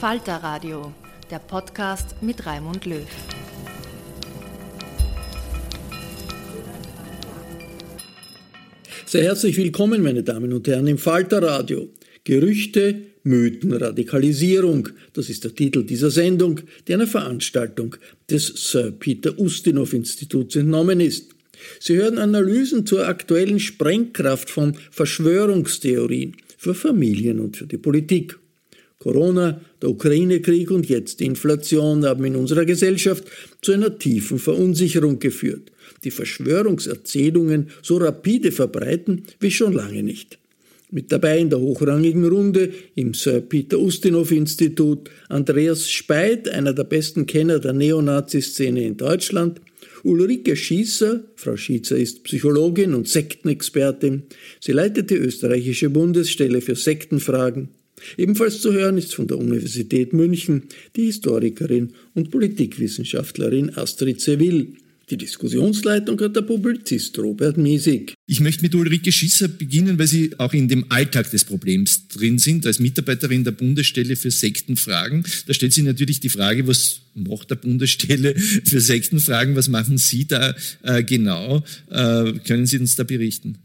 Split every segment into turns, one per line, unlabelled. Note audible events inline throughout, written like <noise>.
Falter Radio, der Podcast mit Raimund Löw.
Sehr herzlich willkommen, meine Damen und Herren, im Falter Radio. Gerüchte, Mythen, Radikalisierung, das ist der Titel dieser Sendung, die einer Veranstaltung des Sir Peter Ustinov Instituts entnommen ist. Sie hören Analysen zur aktuellen Sprengkraft von Verschwörungstheorien für Familien und für die Politik. Corona, der Ukraine-Krieg und jetzt die Inflation haben in unserer Gesellschaft zu einer tiefen Verunsicherung geführt, die Verschwörungserzählungen so rapide verbreiten wie schon lange nicht. Mit dabei in der hochrangigen Runde im Sir Peter Ustinov Institut Andreas Speit, einer der besten Kenner der Neonazi-Szene in Deutschland, Ulrike Schießer, Frau Schießer ist Psychologin und Sektenexpertin. Sie leitet die österreichische Bundesstelle für Sektenfragen Ebenfalls zu hören ist von der Universität München die Historikerin und Politikwissenschaftlerin Astrid Seville. Die Diskussionsleitung hat der Publizist Robert Miesig.
Ich möchte mit Ulrike Schisser beginnen, weil Sie auch in dem Alltag des Problems drin sind, als Mitarbeiterin der Bundesstelle für Sektenfragen. Da stellt sich natürlich die Frage, was macht der Bundesstelle für Sektenfragen? Was machen Sie da äh, genau? Äh, können Sie uns da berichten?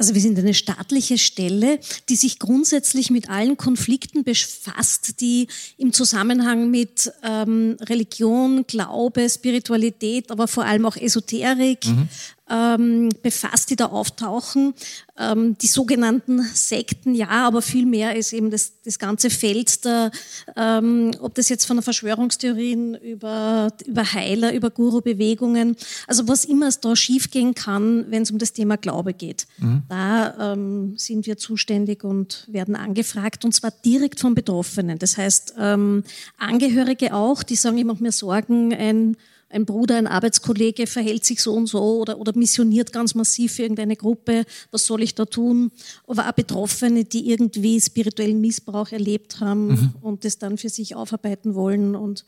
Also wir sind eine staatliche Stelle, die sich grundsätzlich mit allen Konflikten befasst, die im Zusammenhang mit ähm, Religion, Glaube, Spiritualität, aber vor allem auch Esoterik, mhm ähm, befasst, die da auftauchen. Ähm, die sogenannten Sekten, ja, aber viel mehr ist eben das, das ganze Feld der, ähm, ob das jetzt von der Verschwörungstheorien über, über Heiler, über Guru-Bewegungen, also was immer es da schiefgehen kann, wenn es um das Thema Glaube geht. Mhm. Da ähm, sind wir zuständig und werden angefragt und zwar direkt von Betroffenen. Das heißt, ähm, Angehörige auch, die sagen, ich mache mir Sorgen, ein ein Bruder, ein Arbeitskollege verhält sich so und so oder, oder missioniert ganz massiv für irgendeine Gruppe, was soll ich da tun? Aber auch Betroffene, die irgendwie spirituellen Missbrauch erlebt haben mhm. und das dann für sich aufarbeiten wollen und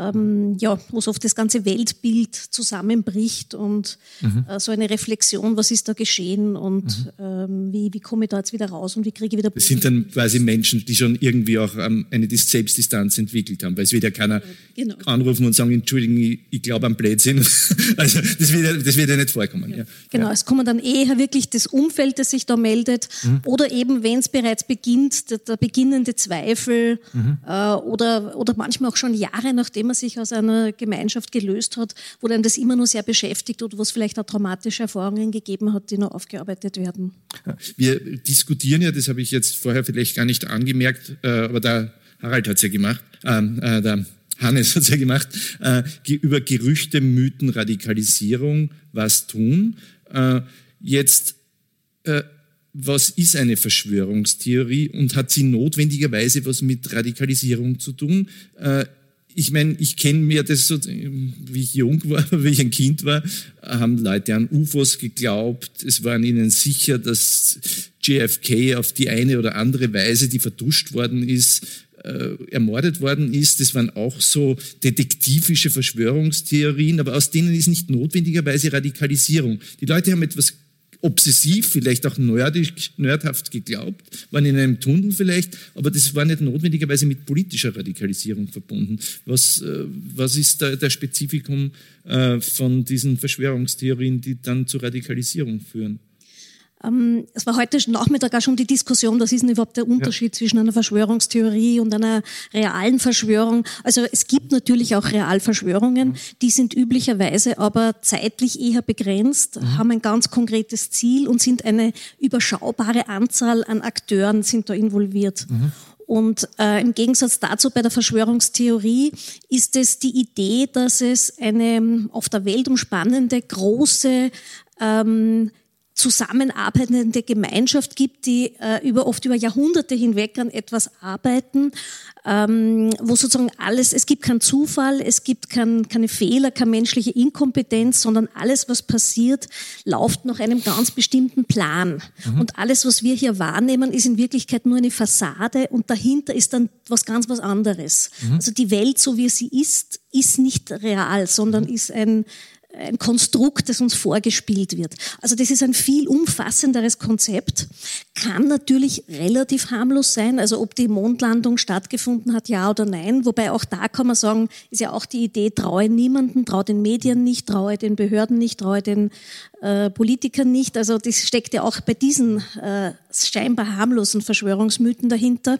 ähm, ja, wo so oft das ganze Weltbild zusammenbricht und mhm. äh, so eine Reflexion, was ist da geschehen und mhm. ähm, wie, wie komme ich da jetzt wieder raus und wie kriege ich wieder...
Das sind dann quasi Menschen, die schon irgendwie auch ähm, eine Selbstdistanz entwickelt haben, weil es wird ja keiner genau. anrufen und sagen, Entschuldigung, ich, ich glaube am Blödsinn. <laughs> also das wird, ja, das wird ja nicht vorkommen. Ja. Ja.
Genau, ja. es kommen dann eher wirklich das Umfeld, das sich da meldet mhm. oder eben, wenn es bereits beginnt, der, der beginnende Zweifel mhm. äh, oder, oder manchmal auch schon Jahre nachdem man sich aus einer Gemeinschaft gelöst hat, wo dann das immer nur sehr beschäftigt oder wo es vielleicht auch traumatische Erfahrungen gegeben hat, die noch aufgearbeitet werden.
Wir diskutieren ja, das habe ich jetzt vorher vielleicht gar nicht angemerkt, äh, aber der Harald hat es ja gemacht, ähm, äh, der Hannes hat es ja gemacht, äh, über Gerüchte, Mythen, Radikalisierung was tun. Äh, jetzt, äh, was ist eine Verschwörungstheorie und hat sie notwendigerweise was mit Radikalisierung zu tun? Ich meine, ich kenne mir das so, wie ich jung war, <laughs> wie ich ein Kind war, haben Leute an UFOs geglaubt. Es waren ihnen sicher, dass JFK auf die eine oder andere Weise, die verduscht worden ist, äh, ermordet worden ist. Das waren auch so detektivische Verschwörungstheorien, aber aus denen ist nicht notwendigerweise Radikalisierung. Die Leute haben etwas obsessiv, vielleicht auch nerdig, nerdhaft geglaubt, waren in einem Tunnel vielleicht, aber das war nicht notwendigerweise mit politischer Radikalisierung verbunden. Was, äh, was ist da der Spezifikum äh, von diesen Verschwörungstheorien, die dann zur Radikalisierung führen?
Ähm, es war heute Nachmittag auch schon die Diskussion, was ist denn überhaupt der Unterschied ja. zwischen einer Verschwörungstheorie und einer realen Verschwörung. Also es gibt natürlich auch Realverschwörungen, mhm. die sind üblicherweise aber zeitlich eher begrenzt, mhm. haben ein ganz konkretes Ziel und sind eine überschaubare Anzahl an Akteuren sind da involviert. Mhm. Und äh, im Gegensatz dazu bei der Verschwörungstheorie ist es die Idee, dass es eine auf der Welt umspannende große ähm, zusammenarbeitende Gemeinschaft gibt, die äh, über, oft über Jahrhunderte hinweg an etwas arbeiten, ähm, wo sozusagen alles, es gibt keinen Zufall, es gibt kein, keine Fehler, keine menschliche Inkompetenz, sondern alles, was passiert, läuft nach einem ganz bestimmten Plan. Mhm. Und alles, was wir hier wahrnehmen, ist in Wirklichkeit nur eine Fassade und dahinter ist dann was ganz was anderes. Mhm. Also die Welt, so wie sie ist, ist nicht real, sondern mhm. ist ein, ein Konstrukt, das uns vorgespielt wird. Also das ist ein viel umfassenderes Konzept, kann natürlich relativ harmlos sein, also ob die Mondlandung stattgefunden hat, ja oder nein, wobei auch da kann man sagen, ist ja auch die Idee, traue niemanden, traue den Medien nicht, traue den Behörden nicht, traue den äh, Politikern nicht, also das steckt ja auch bei diesen äh, scheinbar harmlosen Verschwörungsmythen dahinter.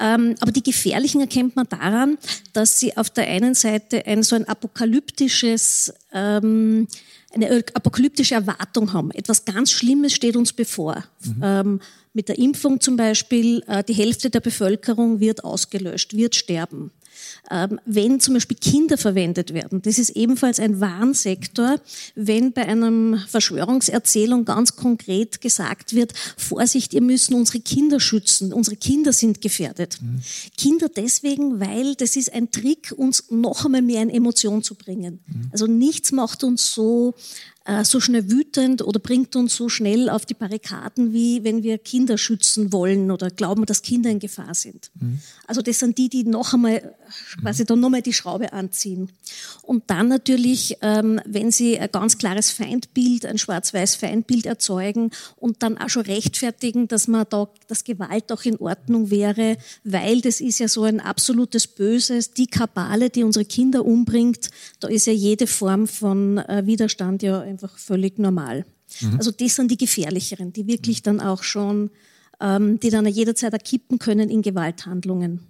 Ähm, aber die gefährlichen erkennt man daran, dass sie auf der einen Seite ein so ein apokalyptisches ähm, eine apokalyptische Erwartung haben. Etwas ganz Schlimmes steht uns bevor. Mhm. Ähm, mit der Impfung zum Beispiel, äh, die Hälfte der Bevölkerung wird ausgelöscht, wird sterben. Ähm, wenn zum Beispiel Kinder verwendet werden. Das ist ebenfalls ein Warnsektor, wenn bei einer Verschwörungserzählung ganz konkret gesagt wird, Vorsicht, ihr müssen unsere Kinder schützen, unsere Kinder sind gefährdet. Mhm. Kinder deswegen, weil das ist ein Trick, uns noch einmal mehr in Emotion zu bringen. Mhm. Also nichts macht uns so äh, so schnell wütend oder bringt uns so schnell auf die Barrikaden, wie wenn wir Kinder schützen wollen oder glauben, dass Kinder in Gefahr sind. Mhm. Also das sind die, die noch einmal quasi dann nochmal die Schraube anziehen. Und dann natürlich, ähm, wenn sie ein ganz klares Feindbild, ein schwarz-weiß Feindbild erzeugen und dann auch schon rechtfertigen, dass man da, dass Gewalt auch in Ordnung wäre, weil das ist ja so ein absolutes Böses, die Kabale, die unsere Kinder umbringt, da ist ja jede Form von äh, Widerstand ja einfach völlig normal. Mhm. Also das sind die gefährlicheren, die wirklich dann auch schon ähm, die dann jederzeit erkippen können in Gewalthandlungen.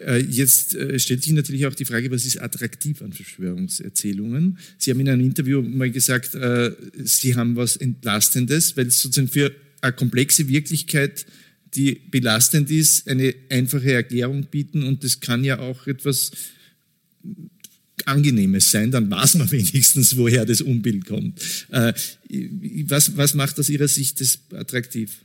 Äh, jetzt äh, stellt sich natürlich auch die Frage, was ist attraktiv an Verschwörungserzählungen? Sie haben in einem Interview mal gesagt, äh, Sie haben was Entlastendes, weil es sozusagen für eine komplexe Wirklichkeit, die belastend ist, eine einfache Erklärung bieten und das kann ja auch etwas Angenehmes sein, dann weiß man <laughs> wenigstens, woher das Unbild kommt. Was, was macht aus Ihrer Sicht das attraktiv?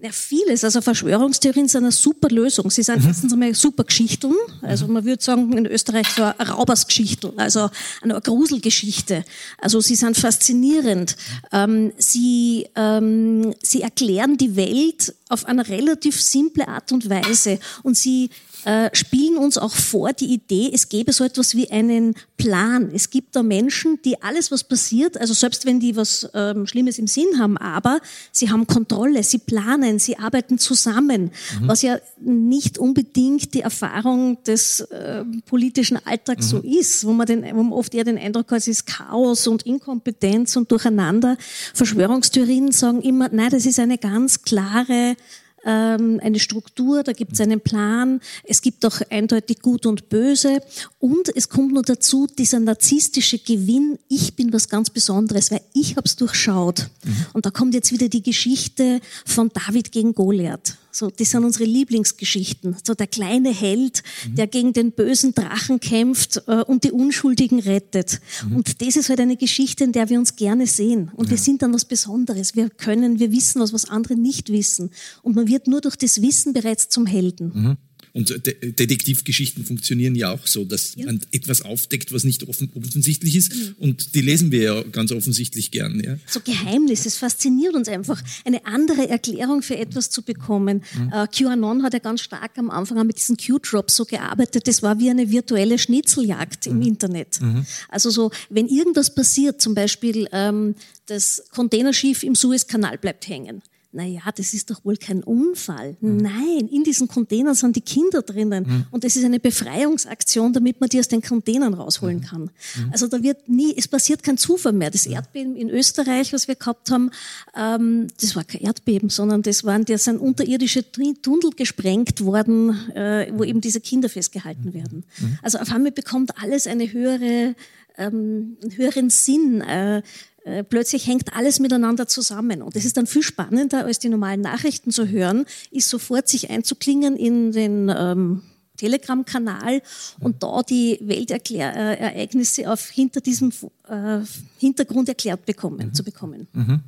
Ja, vieles. Also Verschwörungstheorien sind eine super Lösung. Sie sind mhm. erstens einmal super Geschichten. Also man würde sagen, in Österreich so eine Raubersgeschichte, also eine Gruselgeschichte. Also sie sind faszinierend. Ähm, sie, ähm, sie erklären die Welt auf eine relativ simple Art und Weise. Und sie äh, spielen uns auch vor die Idee, es gäbe so etwas wie einen Plan. Es gibt da Menschen, die alles, was passiert, also selbst wenn die was ähm, Schlimmes im Sinn haben, aber sie haben Kontrolle, sie planen, sie arbeiten zusammen, mhm. was ja nicht unbedingt die Erfahrung des äh, politischen Alltags mhm. so ist, wo man, den, wo man oft eher den Eindruck hat, es ist Chaos und Inkompetenz und Durcheinander. Verschwörungstheorien sagen immer, nein, das ist eine ganz klare ähm, eine Struktur, da gibt es einen Plan, es gibt auch eindeutig Gut und Böse und es kommt nur dazu dieser narzisstische Gewinn, ich bin was ganz Besonderes, weil ich habe es durchschaut. Mhm. Und da kommt jetzt wieder die Geschichte von David gegen Goliath. So, das sind unsere Lieblingsgeschichten. So der kleine Held, mhm. der gegen den bösen Drachen kämpft äh, und die Unschuldigen rettet. Mhm. Und das ist halt eine Geschichte, in der wir uns gerne sehen. Und ja. wir sind dann was Besonderes. Wir können, wir wissen was, was andere nicht wissen. Und man wird nur durch das Wissen bereits zum Helden.
Mhm. Und Detektivgeschichten funktionieren ja auch so, dass ja. man etwas aufdeckt, was nicht offen, offensichtlich ist. Mhm. Und die lesen wir ja ganz offensichtlich gern. Ja.
So Geheimnis, es fasziniert uns einfach, eine andere Erklärung für etwas zu bekommen. Mhm. Uh, QAnon hat ja ganz stark am Anfang mit diesen Q-Drops so gearbeitet. Das war wie eine virtuelle Schnitzeljagd im mhm. Internet. Mhm. Also so, wenn irgendwas passiert, zum Beispiel ähm, das Containerschiff im Suezkanal bleibt hängen naja, das ist doch wohl kein Unfall. Mhm. Nein, in diesen Containern sind die Kinder drinnen. Mhm. Und das ist eine Befreiungsaktion, damit man die aus den Containern rausholen mhm. kann. Mhm. Also da wird nie, es passiert kein Zufall mehr. Das Erdbeben in Österreich, was wir gehabt haben, ähm, das war kein Erdbeben, sondern das waren, da sind unterirdische Tunnel gesprengt worden, äh, wo eben diese Kinder festgehalten mhm. werden. Mhm. Also auf einmal bekommt alles eine höhere, ähm, einen höheren Sinn. Äh, äh, plötzlich hängt alles miteinander zusammen. Und es ist dann viel spannender, als die normalen Nachrichten zu hören, ist sofort sich einzuklingen in den ähm, Telegram-Kanal und da die Weltereignisse auf hinter diesem äh, Hintergrund erklärt bekommen, mhm. zu bekommen. Mhm.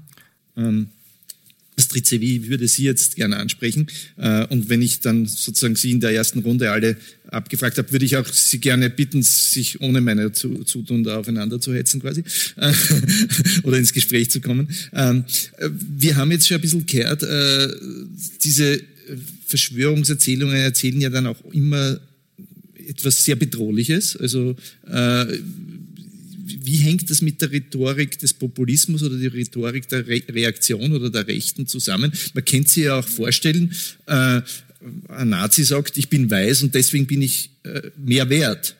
Ähm, Astrid Sevi würde Sie jetzt gerne ansprechen. Äh, und wenn ich dann sozusagen Sie in der ersten Runde alle abgefragt habe, würde ich auch Sie gerne bitten, sich ohne meine Zutun da aufeinander zu hetzen quasi äh, <laughs> oder ins Gespräch zu kommen. Ähm, äh, wir haben jetzt schon ein bisschen gehört, diese Verschwörungserzählungen erzählen ja dann auch immer etwas sehr Bedrohliches. Also wie hängt das mit der Rhetorik des Populismus oder der Rhetorik der Re Reaktion oder der Rechten zusammen? Man kennt sie ja auch vorstellen, äh, ein Nazi sagt, ich bin weiß und deswegen bin ich äh, mehr wert.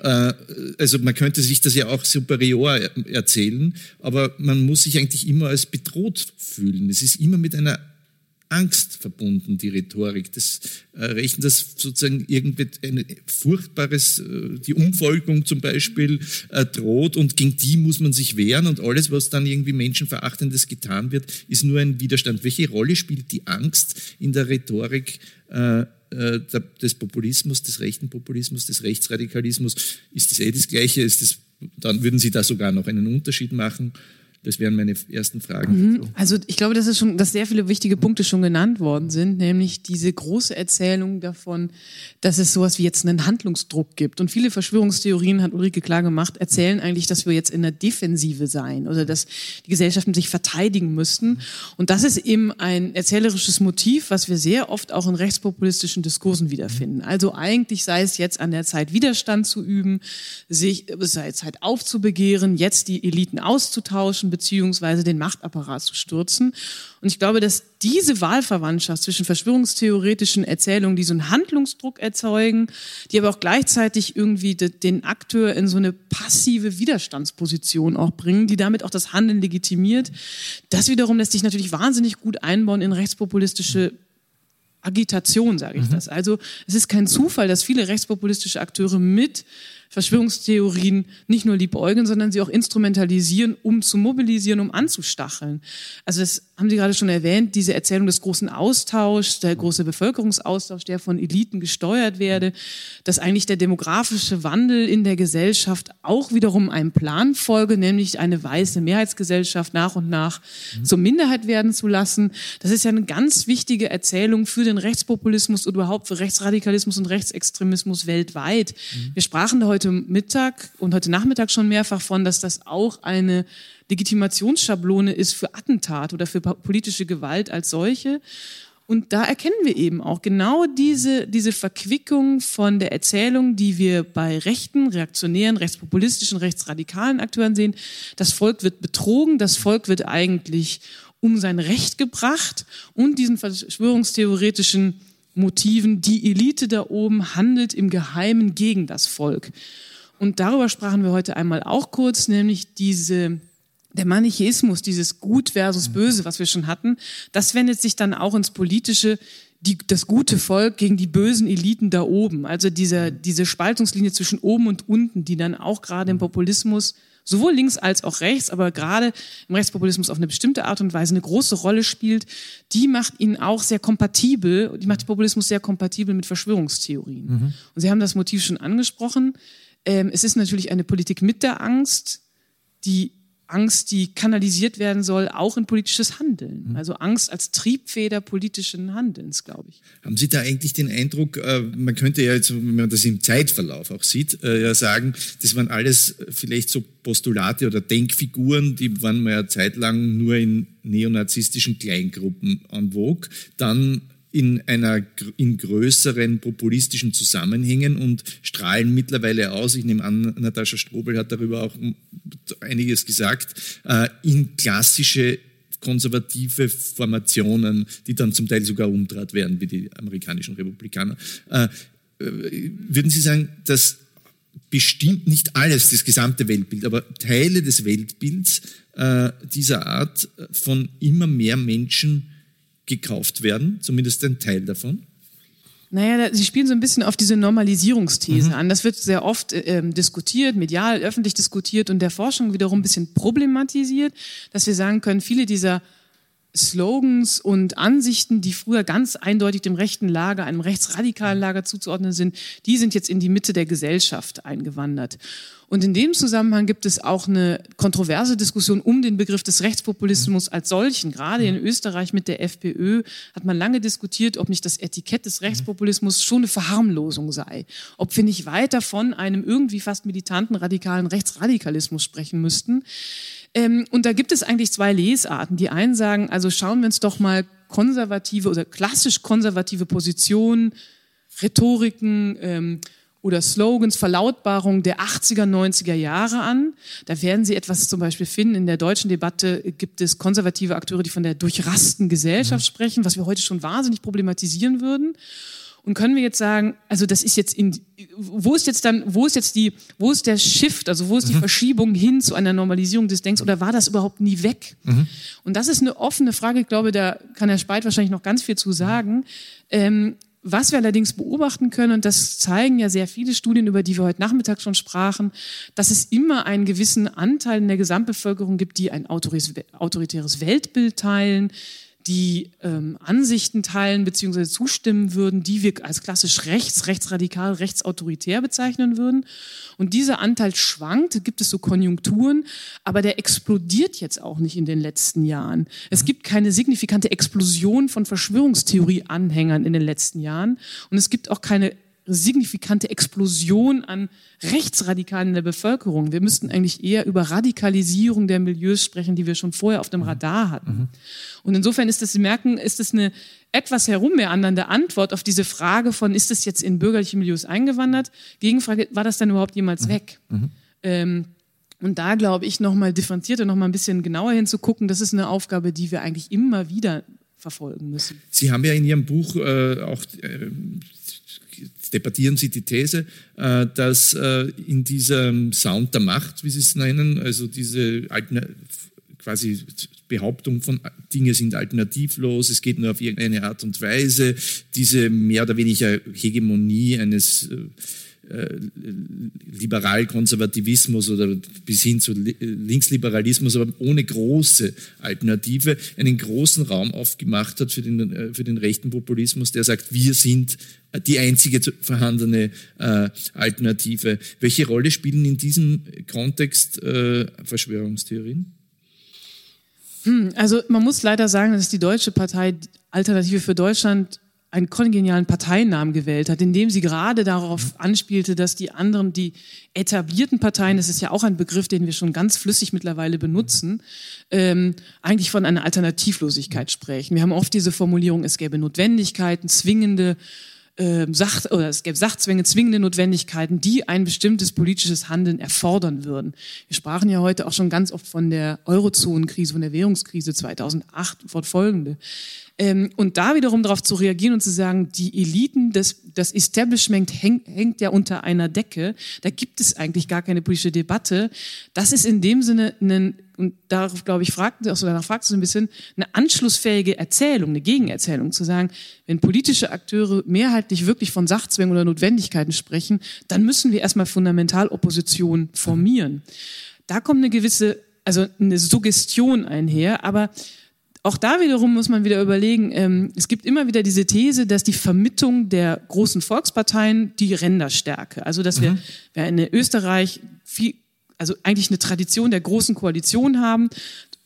Äh, also man könnte sich das ja auch superior erzählen, aber man muss sich eigentlich immer als bedroht fühlen. Es ist immer mit einer Angst verbunden, die Rhetorik. Das äh, rechnen das sozusagen irgendwie ein furchtbares, äh, die Umvolkung zum Beispiel äh, droht und gegen die muss man sich wehren und alles, was dann irgendwie Menschenverachtendes getan wird, ist nur ein Widerstand. Welche Rolle spielt die Angst in der Rhetorik äh, äh des Populismus, des rechten Populismus, des Rechtsradikalismus? Ist das eh das Gleiche? Ist das, dann würden Sie da sogar noch einen Unterschied machen? Das wären meine ersten Fragen.
Mhm. Also ich glaube, dass, es schon, dass sehr viele wichtige Punkte schon genannt worden sind, nämlich diese große Erzählung davon, dass es sowas wie jetzt einen Handlungsdruck gibt. Und viele Verschwörungstheorien, hat Ulrike klar gemacht, erzählen eigentlich, dass wir jetzt in der Defensive seien oder dass die Gesellschaften sich verteidigen müssten. Und das ist eben ein erzählerisches Motiv, was wir sehr oft auch in rechtspopulistischen Diskursen wiederfinden. Also eigentlich sei es jetzt an der Zeit, Widerstand zu üben, sich, es sei Zeit aufzubegehren, jetzt die Eliten auszutauschen, beziehungsweise den Machtapparat zu stürzen. Und ich glaube, dass diese Wahlverwandtschaft zwischen verschwörungstheoretischen Erzählungen, die so einen Handlungsdruck erzeugen, die aber auch gleichzeitig irgendwie den Akteur in so eine passive Widerstandsposition auch bringen, die damit auch das Handeln legitimiert, das wiederum lässt sich natürlich wahnsinnig gut einbauen in rechtspopulistische Agitation, sage ich mhm. das. Also es ist kein Zufall, dass viele rechtspopulistische Akteure mit Verschwörungstheorien nicht nur liebäugeln, sondern sie auch instrumentalisieren, um zu mobilisieren, um anzustacheln. Also das haben Sie gerade schon erwähnt, diese Erzählung des großen Austauschs, der große Bevölkerungsaustausch, der von Eliten gesteuert werde, dass eigentlich der demografische Wandel in der Gesellschaft auch wiederum einem Plan folge, nämlich eine weiße Mehrheitsgesellschaft nach und nach mhm. zur Minderheit werden zu lassen. Das ist ja eine ganz wichtige Erzählung für den Rechtspopulismus und überhaupt für Rechtsradikalismus und Rechtsextremismus weltweit. Mhm. Wir sprachen da heute Mittag und heute Nachmittag schon mehrfach von, dass das auch eine Legitimationsschablone ist für Attentat oder für politische Gewalt als solche. Und da erkennen wir eben auch genau diese, diese Verquickung von der Erzählung, die wir bei rechten, reaktionären, rechtspopulistischen, rechtsradikalen Akteuren sehen. Das Volk wird betrogen, das Volk wird eigentlich um sein Recht gebracht und diesen verschwörungstheoretischen Motiven, die Elite da oben handelt im Geheimen gegen das Volk. Und darüber sprachen wir heute einmal auch kurz, nämlich diese der Manichaismus, dieses Gut versus Böse, was wir schon hatten, das wendet sich dann auch ins Politische, die, das gute Volk gegen die bösen Eliten da oben. Also diese, diese Spaltungslinie zwischen oben und unten, die dann auch gerade im Populismus sowohl links als auch rechts, aber gerade im Rechtspopulismus auf eine bestimmte Art und Weise eine große Rolle spielt, die macht ihn auch sehr kompatibel, die macht den Populismus sehr kompatibel mit Verschwörungstheorien. Mhm. Und Sie haben das Motiv schon angesprochen. Ähm, es ist natürlich eine Politik mit der Angst, die Angst, die kanalisiert werden soll, auch in politisches Handeln. Mhm. Also Angst als Triebfeder politischen Handelns, glaube ich.
Haben Sie da eigentlich den Eindruck, äh, man könnte ja jetzt, wenn man das im Zeitverlauf auch sieht, äh, ja sagen, das waren alles vielleicht so Postulate oder Denkfiguren, die waren mal ja zeitlang nur in neonazistischen Kleingruppen en vogue. Dann in einer in größeren populistischen Zusammenhängen und strahlen mittlerweile aus. Ich nehme an, Natascha Strobel hat darüber auch einiges gesagt, äh, in klassische konservative Formationen, die dann zum Teil sogar umdraht werden, wie die amerikanischen Republikaner. Äh, äh, würden Sie sagen, dass bestimmt nicht alles, das gesamte Weltbild, aber Teile des Weltbilds dieser Art von immer mehr Menschen gekauft werden, zumindest ein Teil davon?
Naja, Sie spielen so ein bisschen auf diese Normalisierungsthese mhm. an. Das wird sehr oft äh, diskutiert, medial, öffentlich diskutiert und der Forschung wiederum ein bisschen problematisiert, dass wir sagen können, viele dieser Slogans und Ansichten, die früher ganz eindeutig dem rechten Lager, einem rechtsradikalen Lager zuzuordnen sind, die sind jetzt in die Mitte der Gesellschaft eingewandert. Und in dem Zusammenhang gibt es auch eine kontroverse Diskussion um den Begriff des Rechtspopulismus als solchen. Gerade in Österreich mit der FPÖ hat man lange diskutiert, ob nicht das Etikett des Rechtspopulismus schon eine Verharmlosung sei. Ob wir nicht weiter von einem irgendwie fast militanten radikalen Rechtsradikalismus sprechen müssten. Ähm, und da gibt es eigentlich zwei Lesarten. Die einen sagen, also schauen wir uns doch mal konservative oder klassisch konservative Positionen, Rhetoriken ähm, oder Slogans, Verlautbarungen der 80er, 90er Jahre an. Da werden Sie etwas zum Beispiel finden. In der deutschen Debatte gibt es konservative Akteure, die von der durchrasten Gesellschaft mhm. sprechen, was wir heute schon wahnsinnig problematisieren würden. Und können wir jetzt sagen, also das ist jetzt in, wo ist jetzt dann, wo ist jetzt die, wo ist der Shift, also wo ist die mhm. Verschiebung hin zu einer Normalisierung des Denkens oder war das überhaupt nie weg? Mhm. Und das ist eine offene Frage. Ich glaube, da kann Herr Speit wahrscheinlich noch ganz viel zu sagen. Ähm, was wir allerdings beobachten können, und das zeigen ja sehr viele Studien, über die wir heute Nachmittag schon sprachen, dass es immer einen gewissen Anteil in der Gesamtbevölkerung gibt, die ein autoritäres Weltbild teilen, die ähm, Ansichten teilen bzw. zustimmen würden, die wir als klassisch rechts, rechtsradikal, rechtsautoritär bezeichnen würden. Und dieser Anteil schwankt, gibt es so Konjunkturen, aber der explodiert jetzt auch nicht in den letzten Jahren. Es gibt keine signifikante Explosion von Verschwörungstheorie-Anhängern in den letzten Jahren und es gibt auch keine signifikante Explosion an Rechtsradikalen in der Bevölkerung. Wir müssten eigentlich eher über Radikalisierung der Milieus sprechen, die wir schon vorher auf dem mhm. Radar hatten. Mhm. Und insofern ist das, Sie merken, ist das eine etwas herummeandernde Antwort auf diese Frage von, ist es jetzt in bürgerliche Milieus eingewandert? Gegenfrage, war das dann überhaupt jemals mhm. weg? Mhm. Ähm, und da glaube ich, nochmal differenzierter, nochmal ein bisschen genauer hinzugucken, das ist eine Aufgabe, die wir eigentlich immer wieder verfolgen müssen.
Sie haben ja in Ihrem Buch äh, auch äh, debattieren Sie die These, äh, dass äh, in diesem Sound der Macht, wie Sie es nennen, also diese quasi Behauptung von Dinge sind alternativlos, es geht nur auf irgendeine Art und Weise, diese mehr oder weniger Hegemonie eines äh, Liberalkonservativismus oder bis hin zu Linksliberalismus, aber ohne große Alternative, einen großen Raum aufgemacht hat für den, äh, für den rechten Populismus, der sagt, wir sind die einzige vorhandene äh, Alternative. Welche Rolle spielen in diesem Kontext Verschwörungstheorien?
Hm, also man muss leider sagen, dass die Deutsche Partei Alternative für Deutschland einen kongenialen Parteinamen gewählt hat, indem sie gerade darauf anspielte, dass die anderen, die etablierten Parteien, das ist ja auch ein Begriff, den wir schon ganz flüssig mittlerweile benutzen, ähm, eigentlich von einer Alternativlosigkeit sprechen. Wir haben oft diese Formulierung, es gäbe Notwendigkeiten, zwingende äh, Sach oder es gäbe Sachzwänge, zwingende Notwendigkeiten, die ein bestimmtes politisches Handeln erfordern würden. Wir sprachen ja heute auch schon ganz oft von der Eurozonenkrise, von der Währungskrise 2008 fortfolgende. Ähm, und da wiederum darauf zu reagieren und zu sagen, die Eliten, das, das Establishment hängt, hängt ja unter einer Decke, da gibt es eigentlich gar keine politische Debatte. Das ist in dem Sinne ein und darauf, glaube ich, fragten Sie auch so, danach fragten Sie ein bisschen, eine anschlussfähige Erzählung, eine Gegenerzählung zu sagen, wenn politische Akteure mehrheitlich wirklich von Sachzwängen oder Notwendigkeiten sprechen, dann müssen wir erstmal fundamental Opposition formieren. Da kommt eine gewisse, also eine Suggestion einher, aber auch da wiederum muss man wieder überlegen, ähm, es gibt immer wieder diese These, dass die Vermittlung der großen Volksparteien die Ränder stärke. Also dass mhm. wir, wir in Österreich viel, also eigentlich eine Tradition der großen Koalition haben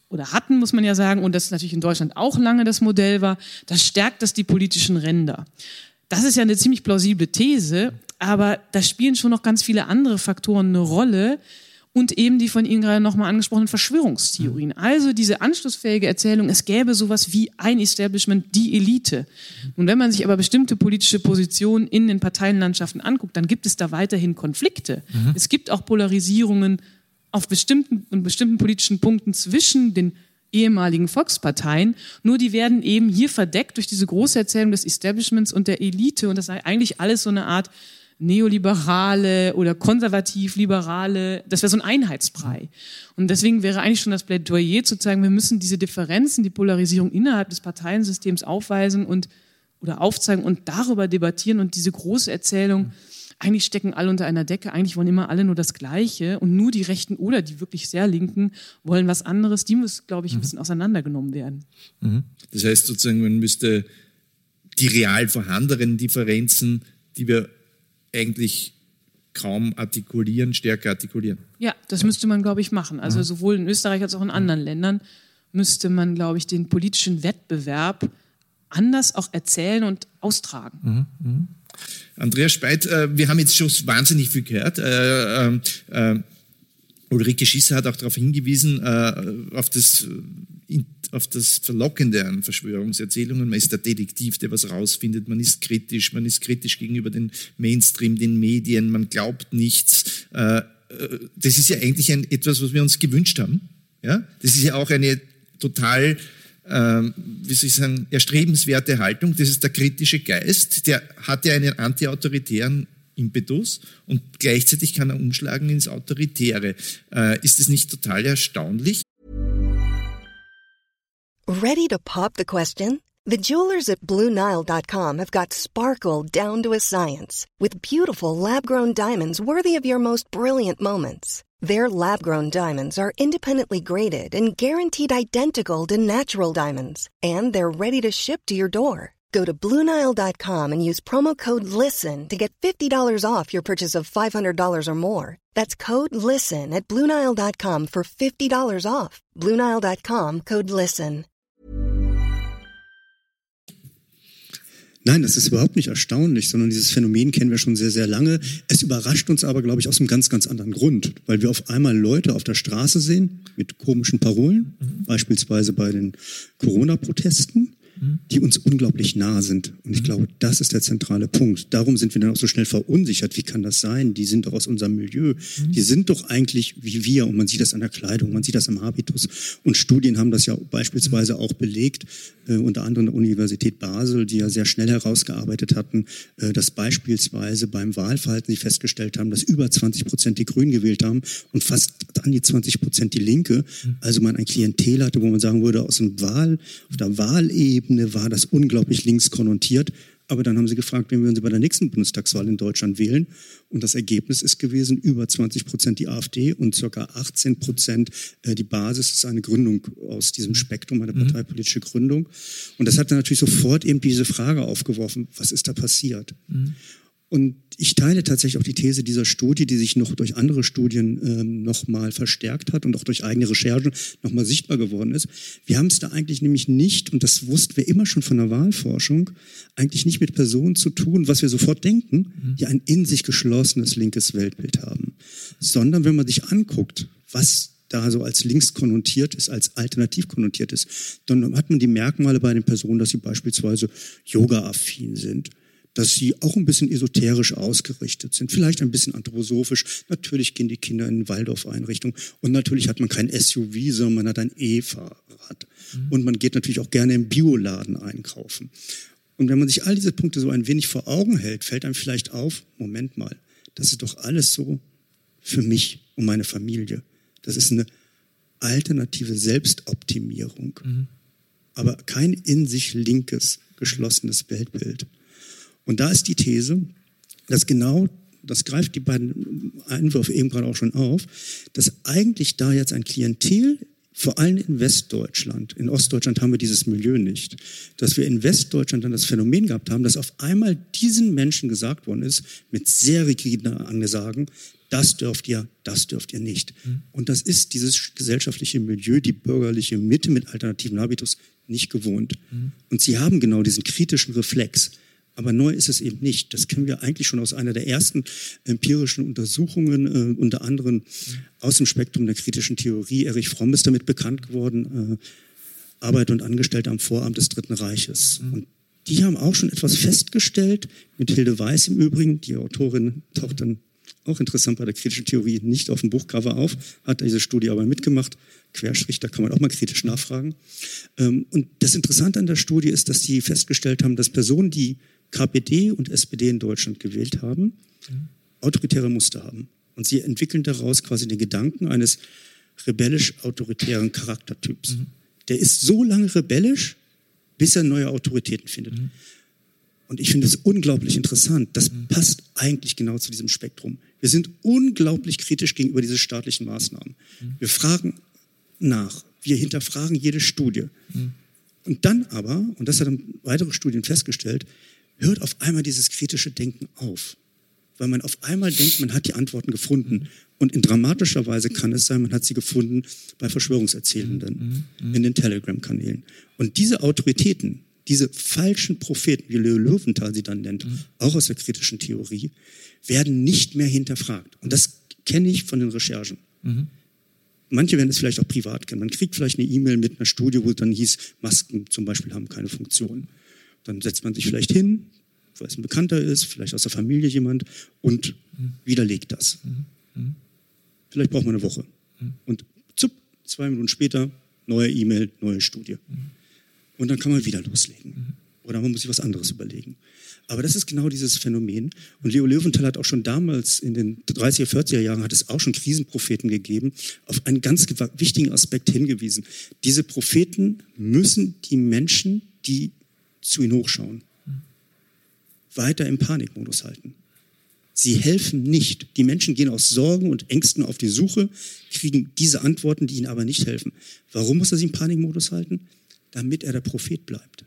oder hatten, muss man ja sagen, und das natürlich in Deutschland auch lange das Modell war, das stärkt das die politischen Ränder. Das ist ja eine ziemlich plausible These, aber da spielen schon noch ganz viele andere Faktoren eine Rolle, und eben die von Ihnen gerade nochmal angesprochenen Verschwörungstheorien. Also diese anschlussfähige Erzählung, es gäbe sowas wie ein Establishment, die Elite. Und wenn man sich aber bestimmte politische Positionen in den Parteienlandschaften anguckt, dann gibt es da weiterhin Konflikte. Mhm. Es gibt auch Polarisierungen auf bestimmten, in bestimmten politischen Punkten zwischen den ehemaligen Volksparteien, nur die werden eben hier verdeckt durch diese große Erzählung des Establishments und der Elite und das sei eigentlich alles so eine Art Neoliberale oder Konservativ-Liberale, das wäre so ein Einheitsbrei. Und deswegen wäre eigentlich schon das Plädoyer zu zeigen, wir müssen diese Differenzen, die Polarisierung innerhalb des Parteiensystems aufweisen und oder aufzeigen und darüber debattieren und diese große Erzählung, eigentlich stecken alle unter einer Decke, eigentlich wollen immer alle nur das Gleiche und nur die Rechten oder die wirklich sehr Linken wollen was anderes, die muss, glaube ich, ein mhm. bisschen auseinandergenommen werden.
Mhm. Das heißt sozusagen, man müsste die real vorhandenen Differenzen, die wir eigentlich kaum artikulieren, stärker artikulieren.
Ja, das müsste man, glaube ich, machen. Also sowohl in Österreich als auch in anderen Ländern müsste man, glaube ich, den politischen Wettbewerb anders auch erzählen und austragen.
Mhm, mh. Andreas Speit, äh, wir haben jetzt schon wahnsinnig viel gehört. Äh, äh, äh Ulrike Schisser hat auch darauf hingewiesen, äh, auf das auf das Verlockende an Verschwörungserzählungen. Man ist der Detektiv, der was rausfindet. Man ist kritisch. Man ist kritisch gegenüber den Mainstream, den Medien. Man glaubt nichts. Äh, äh, das ist ja eigentlich ein, etwas, was wir uns gewünscht haben. Ja? Das ist ja auch eine total, ähm, wie soll ich sagen, erstrebenswerte Haltung. Das ist der kritische Geist. Der hat ja einen antiautoritären Impetus und gleichzeitig kann er umschlagen ins Autoritäre. Äh, ist das nicht total erstaunlich?
Ready to pop the question? The jewelers at BlueNile.com have got sparkle down to a science with beautiful lab-grown diamonds worthy of your most brilliant moments. Their lab-grown diamonds are independently graded and guaranteed identical to natural diamonds, and they're ready to ship to your door. Go to Bluenile.com and use promo code LISTEN to get $50 off your purchase of $500 or more. That's code LISTEN at Bluenile.com for $50 off. Bluenile.com code LISTEN.
Nein, das ist überhaupt nicht erstaunlich, sondern dieses Phänomen kennen wir schon sehr, sehr lange. Es überrascht uns aber, glaube ich, aus einem ganz, ganz anderen Grund, weil wir auf einmal Leute auf der Straße sehen mit komischen Parolen, mhm. beispielsweise bei den Corona-Protesten die uns unglaublich nah sind. Und ich mhm. glaube, das ist der zentrale Punkt. Darum sind wir dann auch so schnell verunsichert. Wie kann das sein? Die sind doch aus unserem Milieu. Mhm. Die sind doch eigentlich wie wir. Und man sieht das an der Kleidung, man sieht das am Habitus. Und Studien haben das ja beispielsweise auch belegt, äh, unter anderem der Universität Basel, die ja sehr schnell herausgearbeitet hatten, äh, dass beispielsweise beim Wahlverhalten sie festgestellt haben, dass über 20 Prozent die Grünen gewählt haben und fast an die 20 Prozent die Linke. Mhm. Also man ein Klientel hatte, wo man sagen würde, aus dem Wahl, auf der Wahlebene Ebene war das unglaublich links konnotiert. Aber dann haben sie gefragt, wen würden sie bei der nächsten Bundestagswahl in Deutschland wählen? Und das Ergebnis ist gewesen, über 20 Prozent die AfD und circa 18 Prozent äh, die Basis. Das ist eine Gründung aus diesem Spektrum, eine mhm. parteipolitische Gründung. Und das hat dann natürlich sofort eben diese Frage aufgeworfen, was ist da passiert? Mhm. Und ich teile tatsächlich auch die These dieser Studie, die sich noch durch andere Studien ähm, nochmal verstärkt hat und auch durch eigene Recherchen nochmal sichtbar geworden ist. Wir haben es da eigentlich nämlich nicht, und das wussten wir immer schon von der Wahlforschung, eigentlich nicht mit Personen zu tun, was wir sofort denken, mhm. die ein in sich geschlossenes linkes Weltbild haben. Sondern wenn man sich anguckt, was da so als links konnotiert ist, als alternativ konnotiert ist, dann hat man die Merkmale bei den Personen, dass sie beispielsweise yoga-affin sind, dass sie auch ein bisschen esoterisch ausgerichtet sind, vielleicht ein bisschen anthroposophisch. Natürlich gehen die Kinder in Waldorf-Einrichtungen und natürlich hat man kein SUV, sondern man hat ein E-Fahrrad. Mhm. Und man geht natürlich auch gerne im Bioladen einkaufen. Und wenn man sich all diese Punkte so ein wenig vor Augen hält, fällt einem vielleicht auf, Moment mal, das ist doch alles so für mich und meine Familie. Das ist eine alternative Selbstoptimierung, mhm. aber kein in sich linkes, geschlossenes Weltbild. Und da ist die These, dass genau, das greift die beiden Einwürfe eben gerade auch schon auf, dass eigentlich da jetzt ein Klientel vor allem in Westdeutschland. In Ostdeutschland haben wir dieses Milieu nicht. Dass wir in Westdeutschland dann das Phänomen gehabt haben, dass auf einmal diesen Menschen gesagt worden ist, mit sehr rigiden Angesagen, das dürft ihr, das dürft ihr nicht. Mhm. Und das ist dieses gesellschaftliche Milieu, die bürgerliche Mitte mit alternativen Habitus nicht gewohnt. Mhm. Und sie haben genau diesen kritischen Reflex. Aber neu ist es eben nicht. Das kennen wir eigentlich schon aus einer der ersten empirischen Untersuchungen, äh, unter anderem aus dem Spektrum der kritischen Theorie. Erich Fromm ist damit bekannt geworden, äh, Arbeit und Angestellte am Vorabend des Dritten Reiches. Mhm. Und die haben auch schon etwas festgestellt, mit Hilde Weiß im Übrigen, die Autorin taucht dann auch interessant bei der kritischen Theorie nicht auf dem Buchcover auf, hat diese Studie aber mitgemacht. Querstrich, da kann man auch mal kritisch nachfragen. Ähm, und das Interessante an der Studie ist, dass sie festgestellt haben, dass Personen, die KPD und SPD in Deutschland gewählt haben, autoritäre Muster haben. Und sie entwickeln daraus quasi den Gedanken eines rebellisch-autoritären Charaktertyps. Mhm. Der ist so lange rebellisch, bis er neue Autoritäten findet. Mhm. Und ich finde es unglaublich interessant. Das mhm. passt eigentlich genau zu diesem Spektrum. Wir sind unglaublich kritisch gegenüber diesen staatlichen Maßnahmen. Mhm. Wir fragen nach. Wir hinterfragen jede Studie. Mhm. Und dann aber, und das haben weitere Studien festgestellt, hört auf einmal dieses kritische Denken auf. Weil man auf einmal denkt, man hat die Antworten gefunden. Und in dramatischer Weise kann es sein, man hat sie gefunden bei Verschwörungserzählenden mhm. in den Telegram-Kanälen. Und diese Autoritäten, diese falschen Propheten, wie Leo Löwenthal sie dann nennt, mhm. auch aus der kritischen Theorie, werden nicht mehr hinterfragt. Und das kenne ich von den Recherchen. Mhm. Manche werden es vielleicht auch privat kennen. Man kriegt vielleicht eine E-Mail mit einer Studie, wo dann hieß, Masken zum Beispiel haben keine Funktion. Dann setzt man sich vielleicht hin, weil es ein Bekannter ist, vielleicht aus der Familie jemand und mhm. widerlegt das. Mhm. Vielleicht braucht man eine Woche. Mhm. Und zup, zwei Minuten später, neue E-Mail, neue Studie. Und dann kann man wieder loslegen. Oder man muss sich was anderes überlegen. Aber das ist genau dieses Phänomen. Und Leo Löwenthal hat auch schon damals in den 30er, 40er Jahren hat es auch schon Krisenpropheten gegeben, auf einen ganz wichtigen Aspekt hingewiesen. Diese Propheten müssen die Menschen, die zu ihnen hochschauen, weiter im Panikmodus halten. Sie helfen nicht. Die Menschen gehen aus Sorgen und Ängsten auf die Suche, kriegen diese Antworten, die ihnen aber nicht helfen. Warum muss er sie im Panikmodus halten? Damit er der Prophet bleibt.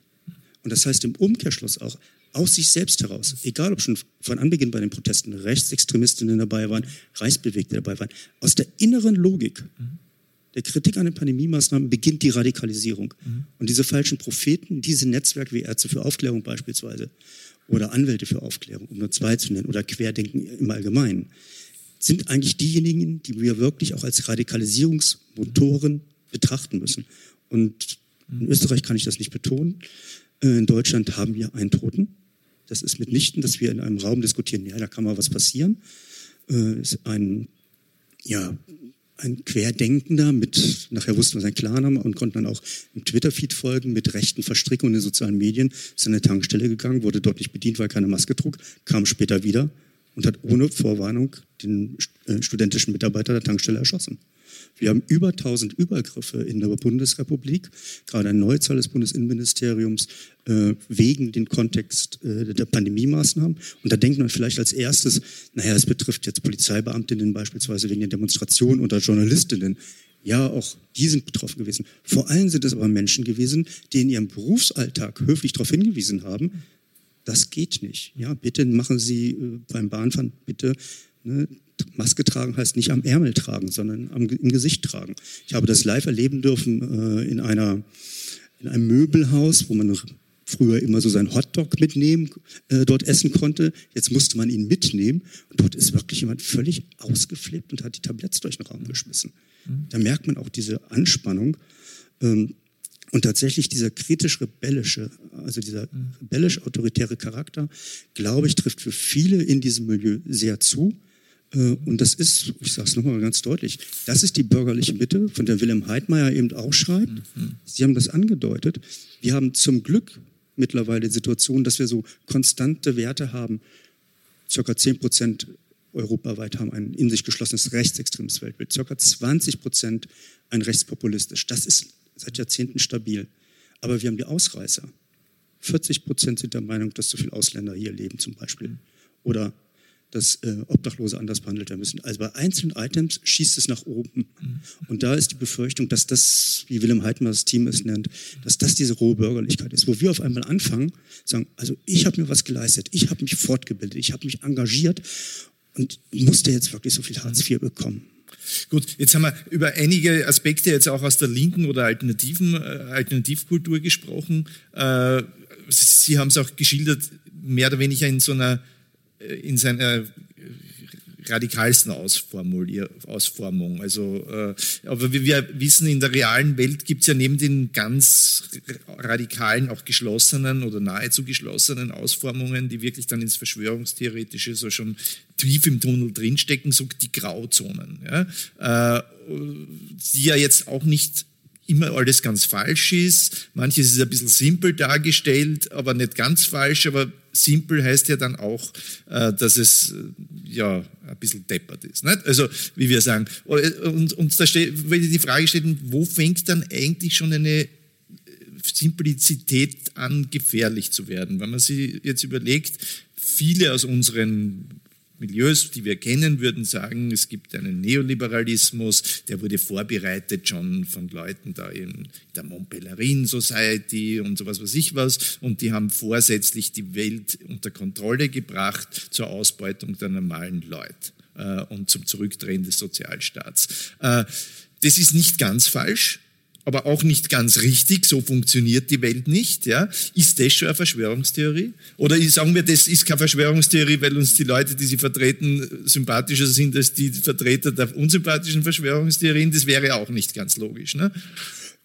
Und das heißt im Umkehrschluss auch, aus sich selbst heraus, egal ob schon von Anbeginn bei den Protesten Rechtsextremistinnen dabei waren, Reichsbewegte dabei waren, aus der inneren Logik der Kritik an den Pandemiemaßnahmen beginnt die Radikalisierung. Mhm. Und diese falschen Propheten, diese Netzwerke wie Ärzte für Aufklärung beispielsweise oder Anwälte für Aufklärung, um nur zwei zu nennen, oder Querdenken im Allgemeinen, sind eigentlich diejenigen, die wir wirklich auch als Radikalisierungsmotoren betrachten müssen. Und in Österreich kann ich das nicht betonen. Äh, in Deutschland haben wir einen Toten. Das ist mitnichten, dass wir in einem Raum diskutieren, ja, da kann mal was passieren. Äh, ist ein, ja, ein Querdenkender mit, nachher wussten wir seinen Klarnamen und konnten dann auch im Twitter-Feed folgen mit rechten Verstrickungen in den sozialen Medien, ist an eine Tankstelle gegangen, wurde dort nicht bedient, weil keine Maske trug, kam später wieder und hat ohne Vorwarnung den äh, studentischen Mitarbeiter der Tankstelle erschossen. Wir haben über 1000 Übergriffe in der Bundesrepublik, gerade eine Neuzahl des Bundesinnenministeriums, äh, wegen den Kontext äh, der Pandemie-Maßnahmen. Und da denkt man vielleicht als erstes, naja, es betrifft jetzt Polizeibeamtinnen beispielsweise wegen der Demonstrationen oder Journalistinnen. Ja, auch die sind betroffen gewesen. Vor allem sind es aber Menschen gewesen, die in ihrem Berufsalltag höflich darauf hingewiesen haben, das geht nicht. Ja, bitte machen Sie äh, beim Bahnfahren bitte ne, Maske tragen heißt nicht am Ärmel tragen, sondern am, im Gesicht tragen. Ich habe das live erleben dürfen äh, in, einer, in einem Möbelhaus, wo man früher immer so seinen Hotdog mitnehmen, äh, dort essen konnte. Jetzt musste man ihn mitnehmen. Und dort ist wirklich jemand völlig ausgeflippt und hat die Tabletts durch den Raum geschmissen. Mhm. Da merkt man auch diese Anspannung. Ähm, und tatsächlich dieser kritisch-rebellische, also dieser mhm. rebellisch-autoritäre Charakter, glaube ich, trifft für viele in diesem Milieu sehr zu. Äh, und das ist, ich sage es nochmal ganz deutlich, das ist die bürgerliche Mitte, von der Wilhelm Heidmeier eben auch schreibt. Mhm. Sie haben das angedeutet. Wir haben zum Glück mittlerweile die Situation, dass wir so konstante Werte haben, circa 10 Prozent europaweit haben ein in sich geschlossenes rechtsextremes Weltbild. Circa 20 Prozent ein rechtspopulistisch. Das ist seit Jahrzehnten stabil. Aber wir haben die Ausreißer. 40 Prozent sind der Meinung, dass zu viele Ausländer hier leben zum Beispiel. Oder dass äh, Obdachlose anders behandelt werden müssen. Also bei einzelnen Items schießt es nach oben. Und da ist die Befürchtung, dass das, wie Willem Heidmar das Team es nennt, dass das diese rohe Bürgerlichkeit ist, wo wir auf einmal anfangen, sagen, also ich habe mir was geleistet, ich habe mich fortgebildet, ich habe mich engagiert und musste jetzt wirklich so viel Hartz IV bekommen.
Gut, jetzt haben wir über einige Aspekte jetzt auch aus der linken oder alternativen äh, Alternativkultur gesprochen. Äh, Sie haben es auch geschildert, mehr oder weniger in so einer in seiner radikalsten Ausformung. Also, äh, aber wie wir wissen, in der realen Welt gibt es ja neben den ganz radikalen, auch geschlossenen oder nahezu geschlossenen Ausformungen, die wirklich dann ins Verschwörungstheoretische so schon tief im Tunnel drinstecken, so die Grauzonen, ja? Äh, die ja jetzt auch nicht immer alles ganz falsch ist. Manches ist ein bisschen simpel dargestellt, aber nicht ganz falsch. Aber simpel heißt ja dann auch, äh, dass es äh, ja ein bisschen deppert ist. Nicht? Also, wie wir sagen. Und, und da steht, wenn die Frage steht, wo fängt dann eigentlich schon eine Simplizität an, gefährlich zu werden? Wenn man sich jetzt überlegt, viele aus unseren Milieus, die wir kennen, würden sagen, es gibt einen Neoliberalismus, der wurde vorbereitet schon von Leuten da in der Montpellerin Society und sowas weiß ich was und die haben vorsätzlich die Welt unter Kontrolle gebracht zur Ausbeutung der normalen Leute äh, und zum Zurückdrehen des Sozialstaats. Äh, das ist nicht ganz falsch, aber auch nicht ganz richtig, so funktioniert die Welt nicht. Ja? Ist das schon eine Verschwörungstheorie? Oder sagen wir, das ist keine Verschwörungstheorie, weil uns die Leute, die sie vertreten, sympathischer sind als die Vertreter der unsympathischen Verschwörungstheorien? Das wäre auch nicht ganz logisch. Ne?